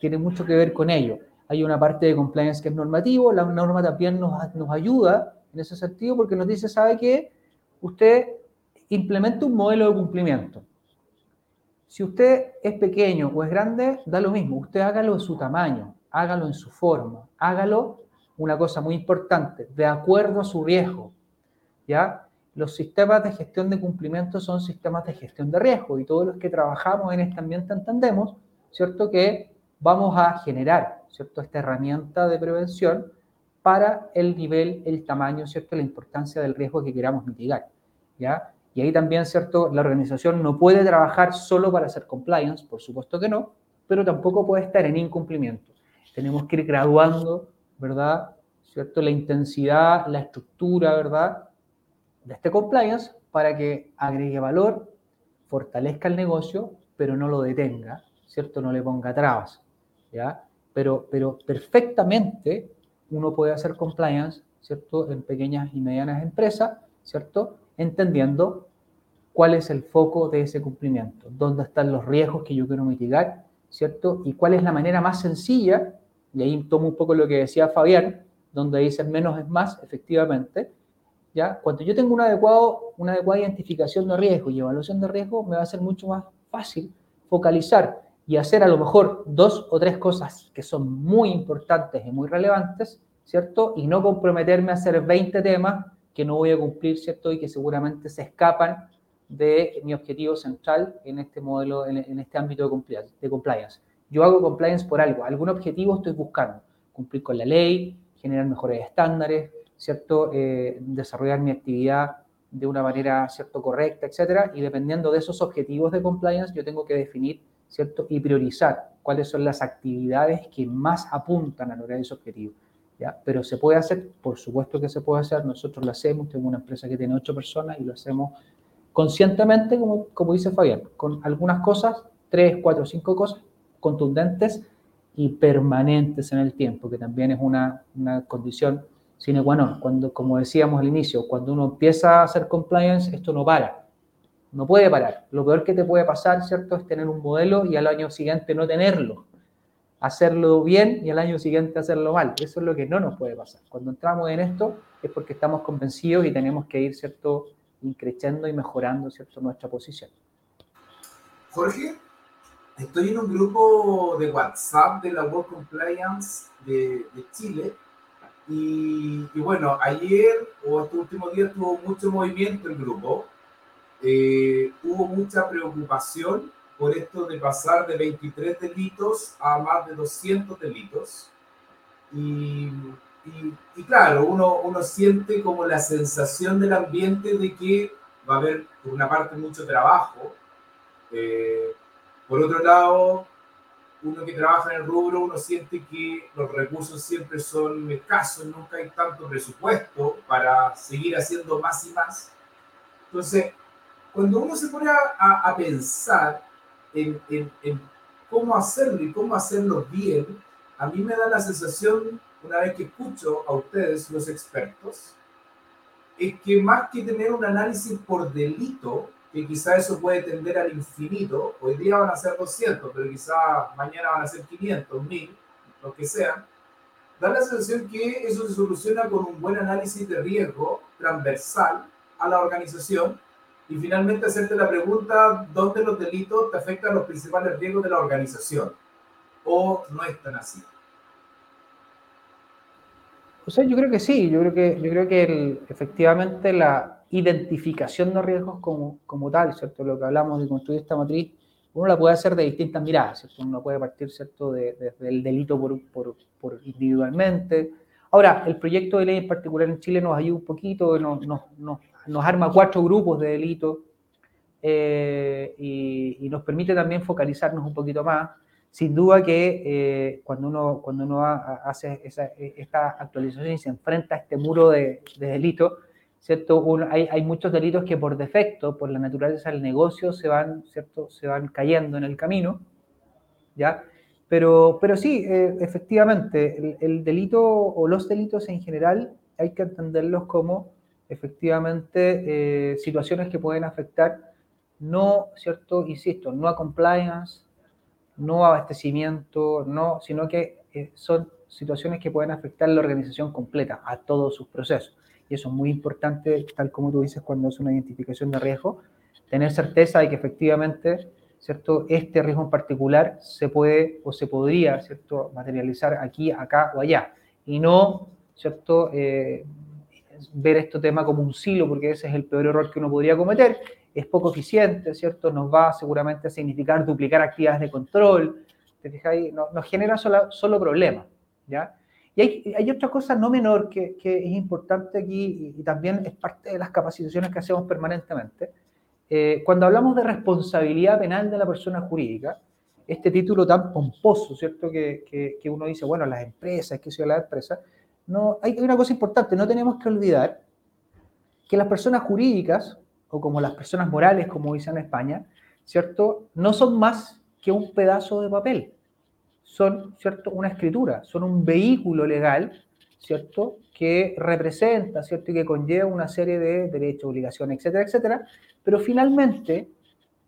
Speaker 4: tiene mucho que ver con ello. Hay una parte de compliance que es normativo, la norma también nos, nos ayuda en ese sentido porque nos dice, ¿sabe qué? Usted implementa un modelo de cumplimiento. Si usted es pequeño o es grande, da lo mismo. Usted hágalo en su tamaño, hágalo en su forma, hágalo una cosa muy importante, de acuerdo a su riesgo, ¿ya? Los sistemas de gestión de cumplimiento son sistemas de gestión de riesgo y todos los que trabajamos en este ambiente entendemos, ¿cierto? Que vamos a generar, ¿cierto? Esta herramienta de prevención para el nivel, el tamaño, ¿cierto? La importancia del riesgo que queramos mitigar, ¿ya? Y ahí también, ¿cierto? La organización no puede trabajar solo para hacer compliance, por supuesto que no, pero tampoco puede estar en incumplimiento. Tenemos que ir graduando ¿verdad? ¿Cierto? La intensidad, la estructura, ¿verdad? De este compliance para que agregue valor, fortalezca el negocio, pero no lo detenga, ¿cierto? No le ponga trabas, ¿ya? Pero, pero perfectamente uno puede hacer compliance, ¿cierto? En pequeñas y medianas empresas, ¿cierto? Entendiendo cuál es el foco de ese cumplimiento, dónde están los riesgos que yo quiero mitigar, ¿cierto? Y cuál es la manera más sencilla, y ahí tomo un poco lo que decía Fabián, donde dice menos es más, efectivamente, ¿ya? Cuando yo tengo un adecuado, una adecuada identificación de riesgo y evaluación de riesgo, me va a ser mucho más fácil focalizar y hacer a lo mejor dos o tres cosas que son muy importantes y muy relevantes, ¿cierto? Y no comprometerme a hacer 20 temas que no voy a cumplir, ¿cierto? Y que seguramente se escapan de mi objetivo central en este modelo, en, este ámbito de compliance. Yo hago compliance por algo, algún objetivo estoy buscando, cumplir con la ley, generar mejores estándares, ¿cierto? Eh, desarrollar mi actividad de una manera, ¿cierto?, correcta, etcétera, y dependiendo de esos objetivos de compliance, yo tengo que definir, ¿cierto?, y priorizar cuáles son las actividades que más apuntan a lograr ese objetivo. Pero se puede hacer, por supuesto que se puede hacer, nosotros lo hacemos, tengo una empresa que tiene ocho personas y lo hacemos conscientemente, como, como dice Fabián, con algunas cosas, tres, cuatro, cinco cosas contundentes y permanentes en el tiempo, que también es una, una condición sine qua non. Cuando, como decíamos al inicio, cuando uno empieza a hacer compliance, esto no para. No puede parar. Lo peor que te puede pasar, ¿cierto?, es tener un modelo y al año siguiente no tenerlo. Hacerlo bien y al año siguiente hacerlo mal. Eso es lo que no nos puede pasar. Cuando entramos en esto es porque estamos convencidos y tenemos que ir, ¿cierto?, increciendo y mejorando ¿cierto? nuestra posición.
Speaker 3: Jorge, estoy en un grupo de WhatsApp de la World Compliance de, de Chile y, bueno, ayer o este último día tuvo mucho movimiento el grupo. Eh, hubo mucha preocupación por esto de pasar de 23 delitos a más de 200 delitos. Y y, claro, uno, uno siente como la sensación del ambiente de que va a haber, por una parte, mucho trabajo. Eh, por otro lado, uno que trabaja en el rubro, uno siente que los recursos siempre son escasos, nunca hay tanto presupuesto para seguir haciendo más y más. Entonces, cuando uno se pone a, a, pensar en, en, en, cómo hacerlo y cómo hacerlo bien, a mí me da la sensación una vez que escucho a ustedes, los expertos, es que más que tener un análisis por delito, que quizá eso puede tender al infinito, hoy día van a ser 200, pero quizá mañana van a ser 500, 1000, lo que sea, da la sensación que eso se soluciona con un buen análisis de riesgo transversal a la organización y finalmente hacerte la pregunta, ¿dónde los delitos te afectan los principales riesgos de la organización? ¿O no es tan así?
Speaker 4: O sea, yo creo que sí, yo creo que, yo creo que efectivamente la identificación de riesgos como, como tal, ¿cierto? Lo que hablamos de construir esta matriz, uno la puede hacer de distintas miradas, ¿cierto? Uno puede partir, ¿cierto?, desde de, el delito por, por, por, individualmente. Ahora, el proyecto de ley en particular en Chile nos ayuda un poquito, nos, nos, nos, nos arma cuatro grupos de delitos eh, y, y, nos permite también focalizarnos un poquito más sin duda que eh, cuando uno, cuando uno hace esta actualización y se enfrenta a este muro de, de delito, ¿cierto? hay, hay, muchos delitos que por defecto, por la naturaleza del negocio, se van, ¿cierto? Se van cayendo en el camino, ¿ya? Pero, pero sí, eh, efectivamente, el, delito o los delitos en general hay que entenderlos como efectivamente eh, situaciones que pueden afectar no, ¿cierto? Insisto, no a compliance, no abastecimiento, no, sino que eh, son situaciones que pueden afectar a la organización completa, a todos sus procesos. Y eso es muy importante, tal como tú dices, cuando es una identificación de riesgo, tener certeza de que efectivamente, ¿cierto? Este riesgo en particular se puede o se podría, ¿cierto? Materializar aquí, acá o allá. Y no, ¿cierto? Eh, ver este tema como un silo, porque ese es el peor error que uno podría cometer, es poco eficiente, ¿cierto? Nos va seguramente a significar duplicar actividades de control, ¿te fijáis? Nos, nos genera solo, solo problemas, ¿ya? Y hay, hay, otra cosa no menor que, que es importante aquí y, y, también es parte de las capacitaciones que hacemos permanentemente. Eh, cuando hablamos de responsabilidad penal de la persona jurídica, este título tan pomposo, ¿cierto? Que, que, que uno dice, bueno, las empresas, que soy la empresa, no, hay una cosa importante, no tenemos que olvidar que las personas jurídicas o como las personas morales, como dicen en España, ¿cierto? No son más que un pedazo de papel. Son, ¿cierto? Una escritura, son un vehículo legal ¿cierto? Que representa, ¿cierto? Y que conlleva una serie de derechos, obligaciones, etcétera, etcétera. Pero finalmente,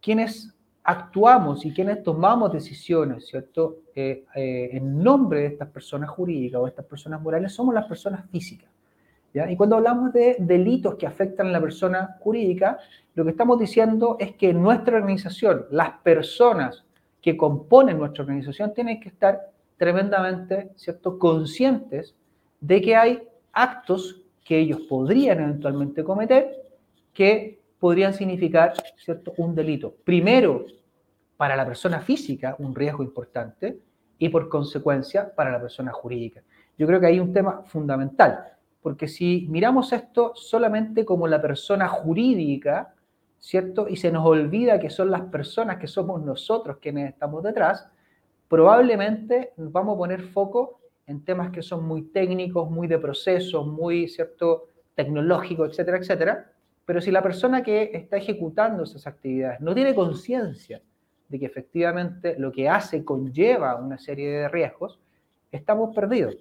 Speaker 4: quienes actuamos y quienes tomamos decisiones, ¿cierto? Eh, eh, en nombre de estas personas jurídicas o estas personas morales, somos las personas físicas. ¿ya? Y cuando hablamos de delitos que afectan a la persona jurídica, lo que estamos diciendo es que nuestra organización, las personas que componen nuestra organización, tienen que estar tremendamente, ¿cierto?, conscientes de que hay actos que ellos podrían eventualmente cometer que podrían significar, ¿cierto?, un delito. Primero, para la persona física, un riesgo importante, y por consecuencia, para la persona jurídica. Yo creo que hay un tema fundamental, porque si miramos esto solamente como la persona jurídica, ¿cierto? Y se nos olvida que son las personas que somos nosotros quienes estamos detrás, probablemente vamos a poner foco en temas que son muy técnicos, muy de procesos, muy, ¿cierto?, tecnológicos, etcétera, etcétera. Pero si la persona que está ejecutando esas actividades no tiene conciencia de que efectivamente lo que hace conlleva una serie de riesgos, estamos perdidos.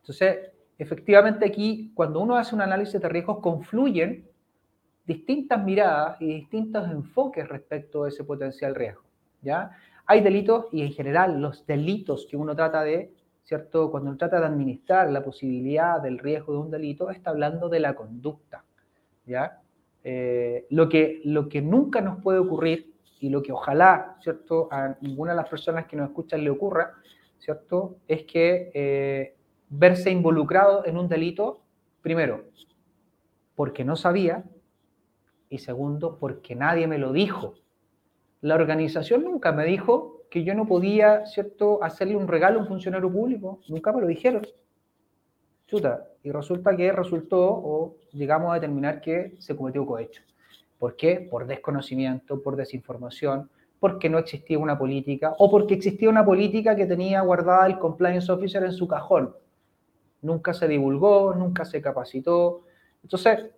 Speaker 4: Entonces, efectivamente aquí, cuando uno hace un análisis de riesgos, confluyen distintas miradas y distintos enfoques respecto a ese potencial riesgo. ¿ya? Hay delitos y en general los delitos que uno trata de, ¿cierto? Cuando uno trata de administrar la posibilidad del riesgo de un delito, está hablando de la conducta. ¿ya? Eh, lo, que, lo que nunca nos puede ocurrir y lo que ojalá, ¿cierto? A ninguna de las personas que nos escuchan le ocurra, ¿cierto? Es que eh, verse involucrado en un delito, primero, porque no sabía, y segundo, porque nadie me lo dijo. La organización nunca me dijo que yo no podía, ¿cierto?, hacerle un regalo a un funcionario público. Nunca me lo dijeron. Chuta. Y resulta que resultó o llegamos a determinar que se cometió cohecho. ¿Por qué? Por desconocimiento, por desinformación, porque no existía una política o porque existía una política que tenía guardada el compliance officer en su cajón. Nunca se divulgó, nunca se capacitó. Entonces,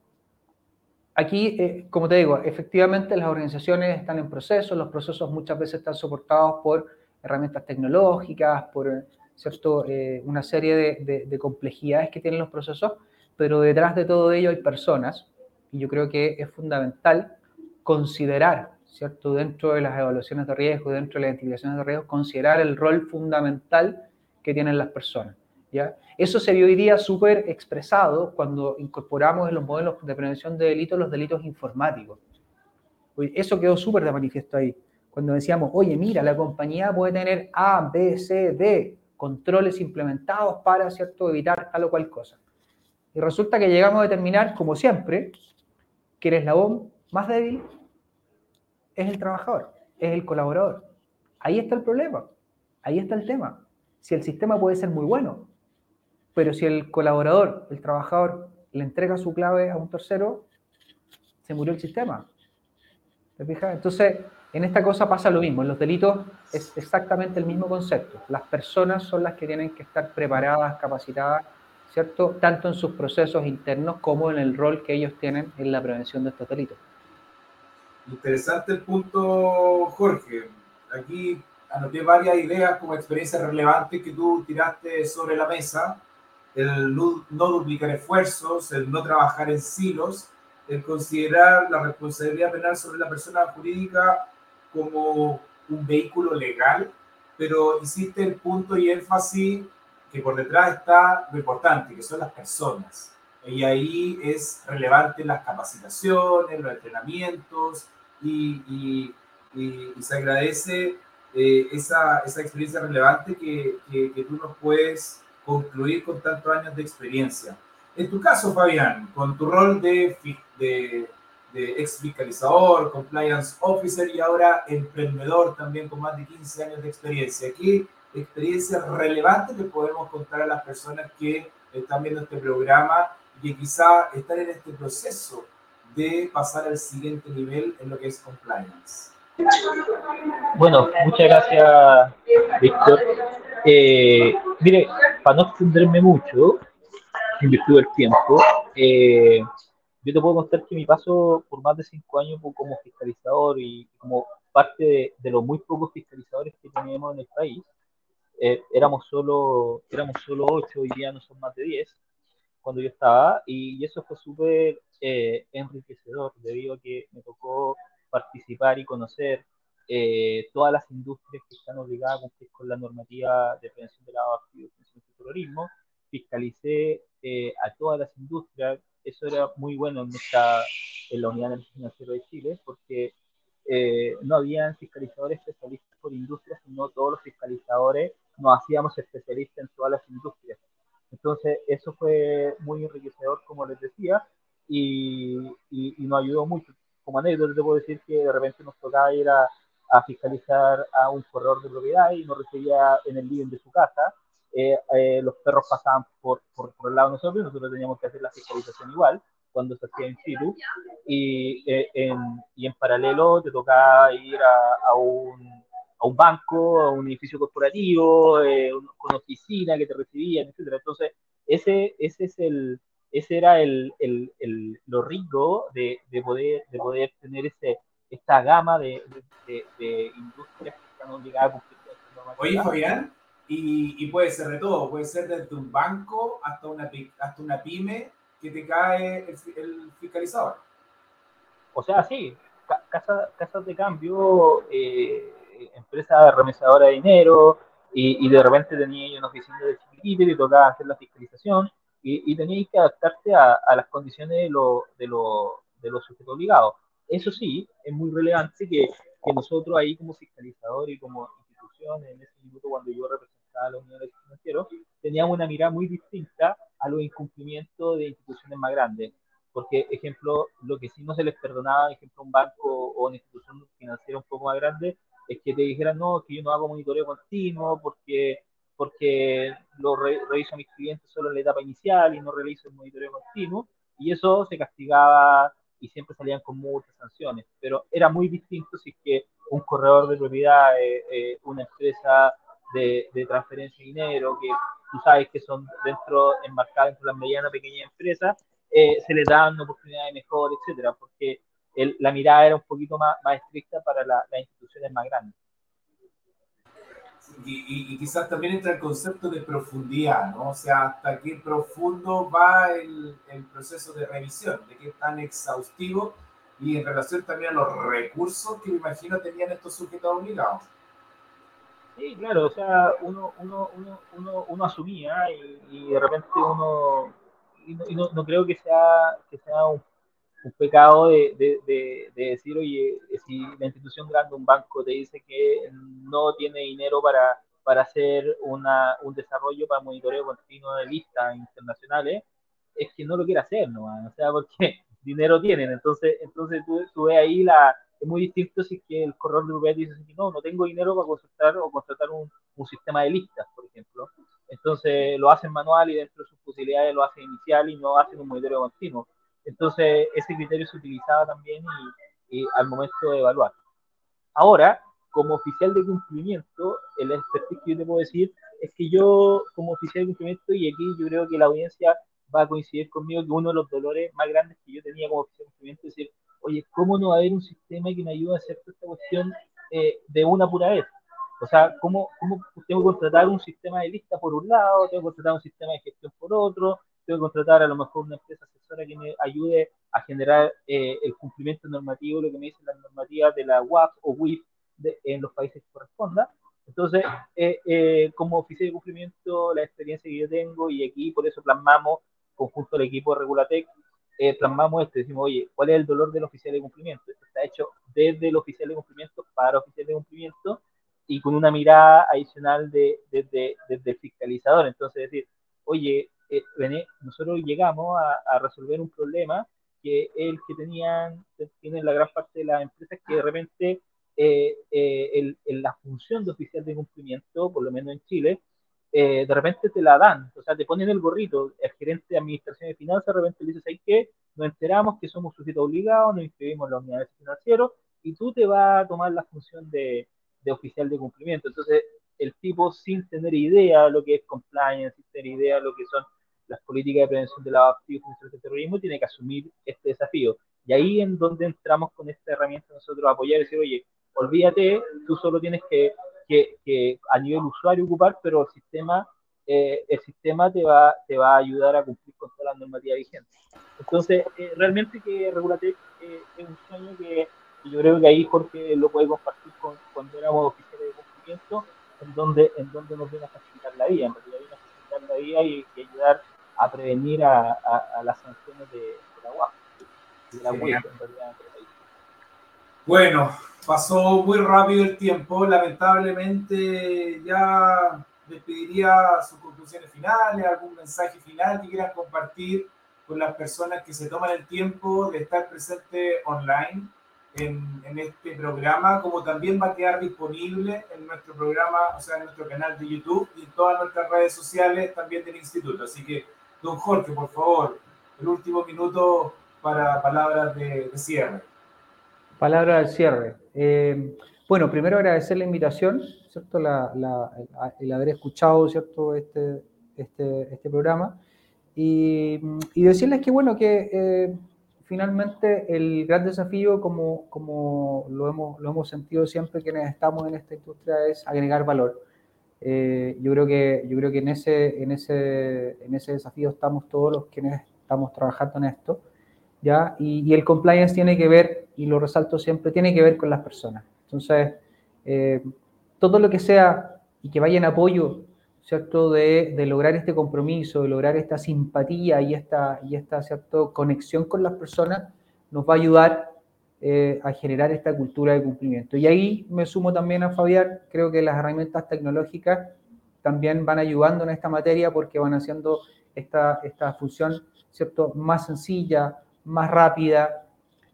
Speaker 4: Aquí, eh, como te digo, efectivamente las organizaciones están en proceso, los procesos muchas veces están soportados por herramientas tecnológicas, por ¿cierto? Eh, una serie de, complejidades que tienen los procesos, pero detrás de todo ello hay personas, y yo creo que es fundamental considerar, ¿cierto? dentro de las evaluaciones de riesgo, dentro de las identificaciones de riesgo, considerar el rol fundamental que tienen las personas. Eso se vio hoy día súper expresado cuando incorporamos en los modelos de prevención de delitos los delitos informáticos. Eso quedó súper de manifiesto ahí. Cuando decíamos, oye, mira, la compañía puede tener A, B, C, D, controles implementados para, ¿cierto?, evitar tal o cual cosa. Y resulta que llegamos a determinar, como siempre, que el eslabón más débil es el trabajador, es el colaborador. Ahí está el problema, ahí está el tema. Si el sistema puede ser muy bueno, pero si el colaborador, el trabajador, le entrega su clave a un tercero, se murió el sistema. ¿Te fijas? Entonces, en esta cosa pasa lo mismo. En los delitos es exactamente el mismo concepto. Las personas son las que tienen que estar preparadas, capacitadas, ¿cierto? Tanto en sus procesos internos como en el rol que ellos tienen en la prevención de estos delitos.
Speaker 3: Interesante el punto, Jorge. Aquí anoté varias ideas como experiencias relevantes que tú tiraste sobre la mesa el no, duplicar esfuerzos, el no trabajar en silos, el considerar la responsabilidad penal sobre la persona jurídica como un vehículo legal, pero hiciste el punto y énfasis que por detrás está lo importante, que son las personas. Y ahí es relevante las capacitaciones, los entrenamientos, y, se agradece eh, esa, esa, experiencia relevante que, que, que tú nos puedes concluir con tantos años de experiencia. En tu caso, Fabián, con tu rol de, de, de ex fiscalizador, compliance officer y ahora emprendedor también con más de 15 años de experiencia, ¿qué experiencia relevante le podemos contar a las personas que están viendo este programa y que quizá están en este proceso de pasar al siguiente nivel en lo que es compliance?
Speaker 5: Bueno, muchas gracias, Víctor. Eh, mire, para no extenderme mucho, en virtud del tiempo, eh, yo te puedo contar que mi paso por más de cinco años como fiscalizador y como parte de, los muy pocos fiscalizadores que tenemos en el país, eh, éramos solo éramos solo ocho, hoy día no son más de diez, cuando yo estaba, y, eso fue súper eh, enriquecedor, debido a que me tocó participar y conocer eh, todas las industrias que están obligadas a cumplir con la normativa de prevención de lavado activo y terrorismo, fiscalicé a todas las industrias, eso era muy bueno en, esta, en la Unidad de Financiero de Chile, porque no habían fiscalizadores especialistas por industrias, sino todos los fiscalizadores nos hacíamos especialistas en todas las industrias. Entonces, eso fue muy enriquecedor, como les decía, y, y, nos ayudó mucho. Como anécdota, te puedo decir que de repente nos tocaba ir a, a fiscalizar a un corredor de propiedad y nos recibía en el living de su casa. Eh, eh, los perros pasaban por, por, por, el lado de nosotros nosotros teníamos que hacer la fiscalización igual cuando se hacía in situ. Y, eh, en, y en paralelo te tocaba ir a, a un a un banco, a un edificio corporativo, eh, con oficina que te recibían, etcétera. Entonces, ese, ese es el, ese era el, el, el lo rico de, de, poder, de poder tener ese, esta gama de, de, industrias que están obligadas a cumplir
Speaker 3: Oye, Fabián, y, y, puede ser de todo, puede ser desde un banco hasta una, hasta una pyme que te cae el, el fiscalizador.
Speaker 5: O sea, sí, casas, casas de cambio, eh, empresa remesadora de dinero y, de repente tenía una oficina de chiquitito y tocaba hacer la fiscalización y, y teníais que adaptarte a, las condiciones de, lo, de, lo, de los sujetos obligados. Eso sí, es muy relevante que, que nosotros ahí como fiscalizador y como institución, en ese minuto cuando yo representaba a la Unión de Financieros, teníamos una mirada muy distinta a los incumplimientos de instituciones más grandes. Porque, ejemplo, lo que sí no se les perdonaba, ejemplo, un banco o una institución financiera un poco más grande, es que te dijeran, no, que yo no hago monitoreo continuo porque, porque lo reviso a mis clientes solo en la etapa inicial y no realizo el monitoreo continuo, y eso se castigaba y siempre salían con muchas sanciones, pero era muy distinto si es que un corredor de propiedad, eh, eh, una empresa de, de, transferencia de dinero, que tú sabes que son dentro, enmarcadas dentro de las medianas, pequeñas empresas, eh, se les dan oportunidades mejor, etcétera, porque la mirada era un poquito más, más estricta para las instituciones más grandes.
Speaker 3: Y, quizás también entra el concepto de profundidad, ¿no? O sea, hasta qué profundo va el, el, proceso de revisión, de qué tan exhaustivo y en relación también a los recursos que me imagino tenían estos sujetos obligados.
Speaker 5: Sí, claro, o sea, uno, uno, uno, uno, uno asumía y, de repente uno, y no, no, creo que sea, que sea un un pecado de, de, de, decir, oye, si la institución grande, un banco, te dice que no tiene dinero para, para hacer una, un desarrollo para monitoreo continuo de listas internacionales, es que no lo quiere hacer, ¿no? O sea, porque dinero tienen. Entonces, entonces tú, tú ves ahí la... Es muy distinto si que el corredor de UBS dice no, no tengo dinero para contratar o contratar un, un sistema de listas, por ejemplo. Entonces lo hacen manual y dentro de sus posibilidades lo hacen inicial y no hacen un monitoreo continuo entonces, ese criterio se utilizaba también y, al momento de evaluar. Ahora, como oficial de cumplimiento, el expertise que yo te puedo decir es que yo, como oficial de cumplimiento, y aquí yo creo que la audiencia va a coincidir conmigo que uno de los dolores más grandes que yo tenía como oficial de cumplimiento es decir, oye, ¿cómo no va a haber un sistema que me ayude a hacer esta cuestión eh, de una pura vez? O sea, ¿cómo, ¿cómo tengo que contratar un sistema de lista por un lado, tengo que contratar un sistema de gestión por otro, tengo que contratar a lo mejor una empresa asesora que me ayude a generar eh, el cumplimiento normativo, lo que me dicen las normativas de la UAP o WIF en los países que corresponda. Entonces, eh, eh, como oficial de cumplimiento, la experiencia que yo tengo, y aquí por eso plasmamos, conjunto al equipo de Regulatec, plasmamos esto, decimos, oye, ¿cuál es el dolor del oficial de cumplimiento? Esto está hecho desde el oficial de cumplimiento para oficial de cumplimiento y con una mirada adicional de, desde, desde el fiscalizador. Entonces, decir, oye, eh, nosotros llegamos a, resolver un problema que el que tenían, tienen la gran parte de las empresas que de repente eh, eh, la función de oficial de cumplimiento, por lo menos en Chile, de repente te la dan, o sea, te ponen el gorrito, el gerente de administración de finanzas, de repente le dices, ¿hay qué? Nos enteramos que somos sujetos obligados, nos inscribimos en la unidad de financiero y tú te vas a tomar la función de, de oficial de cumplimiento. Entonces, el tipo sin tener idea de lo que es compliance, sin tener idea de lo que son las políticas de prevención de lavado y de terrorismo, tiene que asumir este desafío. Y ahí en donde entramos con esta herramienta nosotros apoyar y decir, oye, olvídate, tú solo tienes que que, que, a nivel usuario ocupar, pero el sistema, eh, el sistema te, va, te va a ayudar a cumplir con toda la normativa vigente. Entonces, eh, realmente que Regulatec eh, es un sueño que, yo creo que ahí Jorge lo puede compartir con, cuando éramos oficiales de cumplimiento, en donde, en donde nos viene a facilitar la vida, en realidad viene a facilitar la vida y, ayudar a prevenir a, a, las sanciones de, de la UAP, de la UAP,
Speaker 3: bueno, pasó muy rápido el tiempo. Lamentablemente ya les pediría sus conclusiones finales, algún mensaje final que quieran compartir con las personas que se toman el tiempo de estar presente online en, en, este programa, como también va a quedar disponible en nuestro programa, o sea, en nuestro canal de YouTube y en todas nuestras redes sociales también del instituto. Así que, don Jorge, por favor, el último minuto para palabras de, de cierre.
Speaker 4: Palabra al cierre. Eh, bueno, primero agradecer la invitación, ¿cierto? el haber escuchado, ¿cierto? Este, este, este programa. Y, decirles que, bueno, que eh, finalmente el gran desafío, como, como lo, hemos, lo hemos sentido siempre quienes estamos en esta industria, es agregar valor. Eh, yo creo que, yo creo que en, ese, en, ese, en ese desafío estamos todos los quienes estamos trabajando en esto. ¿ya? Y, el compliance tiene que ver, y lo resalto siempre, tiene que ver con las personas. Entonces, eh, todo lo que sea y que vaya en apoyo, ¿cierto?, de, de, lograr este compromiso, de lograr esta simpatía y esta, y esta ¿cierto? conexión con las personas, nos va a ayudar eh, a generar esta cultura de cumplimiento. Y ahí me sumo también a Fabián, creo que las herramientas tecnológicas también van ayudando en esta materia porque van haciendo esta, esta función, ¿cierto?, más sencilla, más rápida,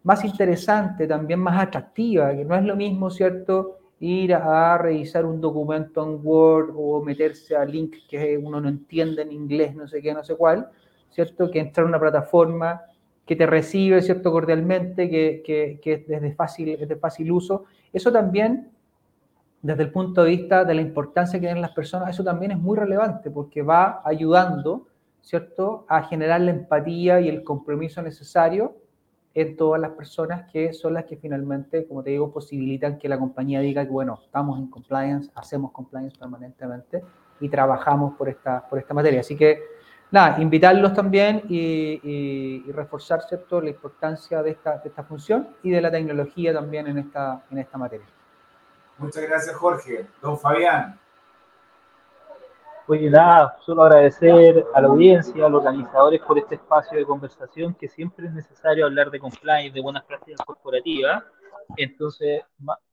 Speaker 4: más interesante, también más atractiva, que no es lo mismo, ¿cierto? Ir a revisar un documento en Word o meterse a link que uno no entiende en inglés, no sé qué, no sé cuál, ¿cierto? Que entrar a una plataforma que te recibe, ¿cierto? Cordialmente, que, que, que es, de fácil, es de fácil uso. Eso también, desde el punto de vista de la importancia que tienen las personas, eso también es muy relevante porque va ayudando ¿cierto?, a generar la empatía y el compromiso necesario en todas las personas que son las que finalmente, como te digo, posibilitan que la compañía diga que, bueno, estamos en compliance, hacemos compliance permanentemente y trabajamos por esta, por esta materia. Así que, nada, invitarlos también y, reforzar, ¿cierto?, la importancia de esta, de esta función y de la tecnología también en esta, en esta materia.
Speaker 3: Muchas gracias, Jorge. Don Fabián.
Speaker 5: Oye, nada, solo agradecer a la audiencia, a los organizadores por este espacio de conversación, que siempre es necesario hablar de compliance, de buenas prácticas corporativas. Entonces,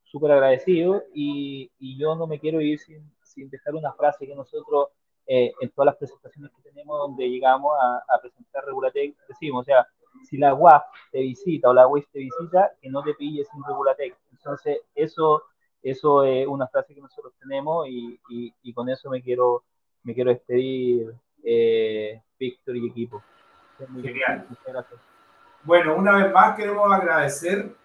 Speaker 5: súper agradecido y, y, yo no me quiero ir sin, sin dejar una frase que nosotros eh, en todas las presentaciones que tenemos donde llegamos a, a presentar Regulatec decimos, o sea, si la WAF te visita o la WIS te visita, que no te pilles sin Regulatec. Entonces, eso, eso es una frase que nosotros tenemos y, y, y con eso me quiero me quiero despedir, eh, Víctor y equipo.
Speaker 3: Genial. Bueno, una vez más queremos agradecer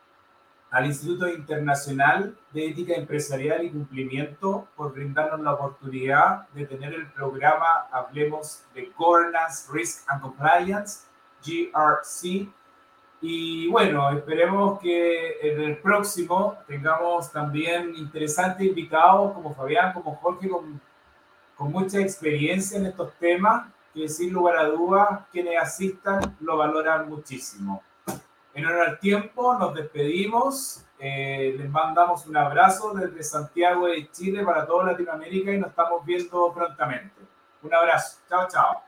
Speaker 3: al Instituto Internacional de Ética Empresarial y Cumplimiento por brindarnos la oportunidad de tener el programa Hablemos de Governance, Risk and Compliance, GRC. Y bueno, esperemos que en el próximo tengamos también interesantes invitados como Fabián, como Jorge, como con mucha experiencia en estos temas que sin lugar a dudas quienes asistan lo valoran muchísimo. En honor al tiempo nos despedimos, eh, les mandamos un abrazo desde Santiago de Chile para toda Latinoamérica y nos estamos viendo prontamente. Un abrazo, chao, chao.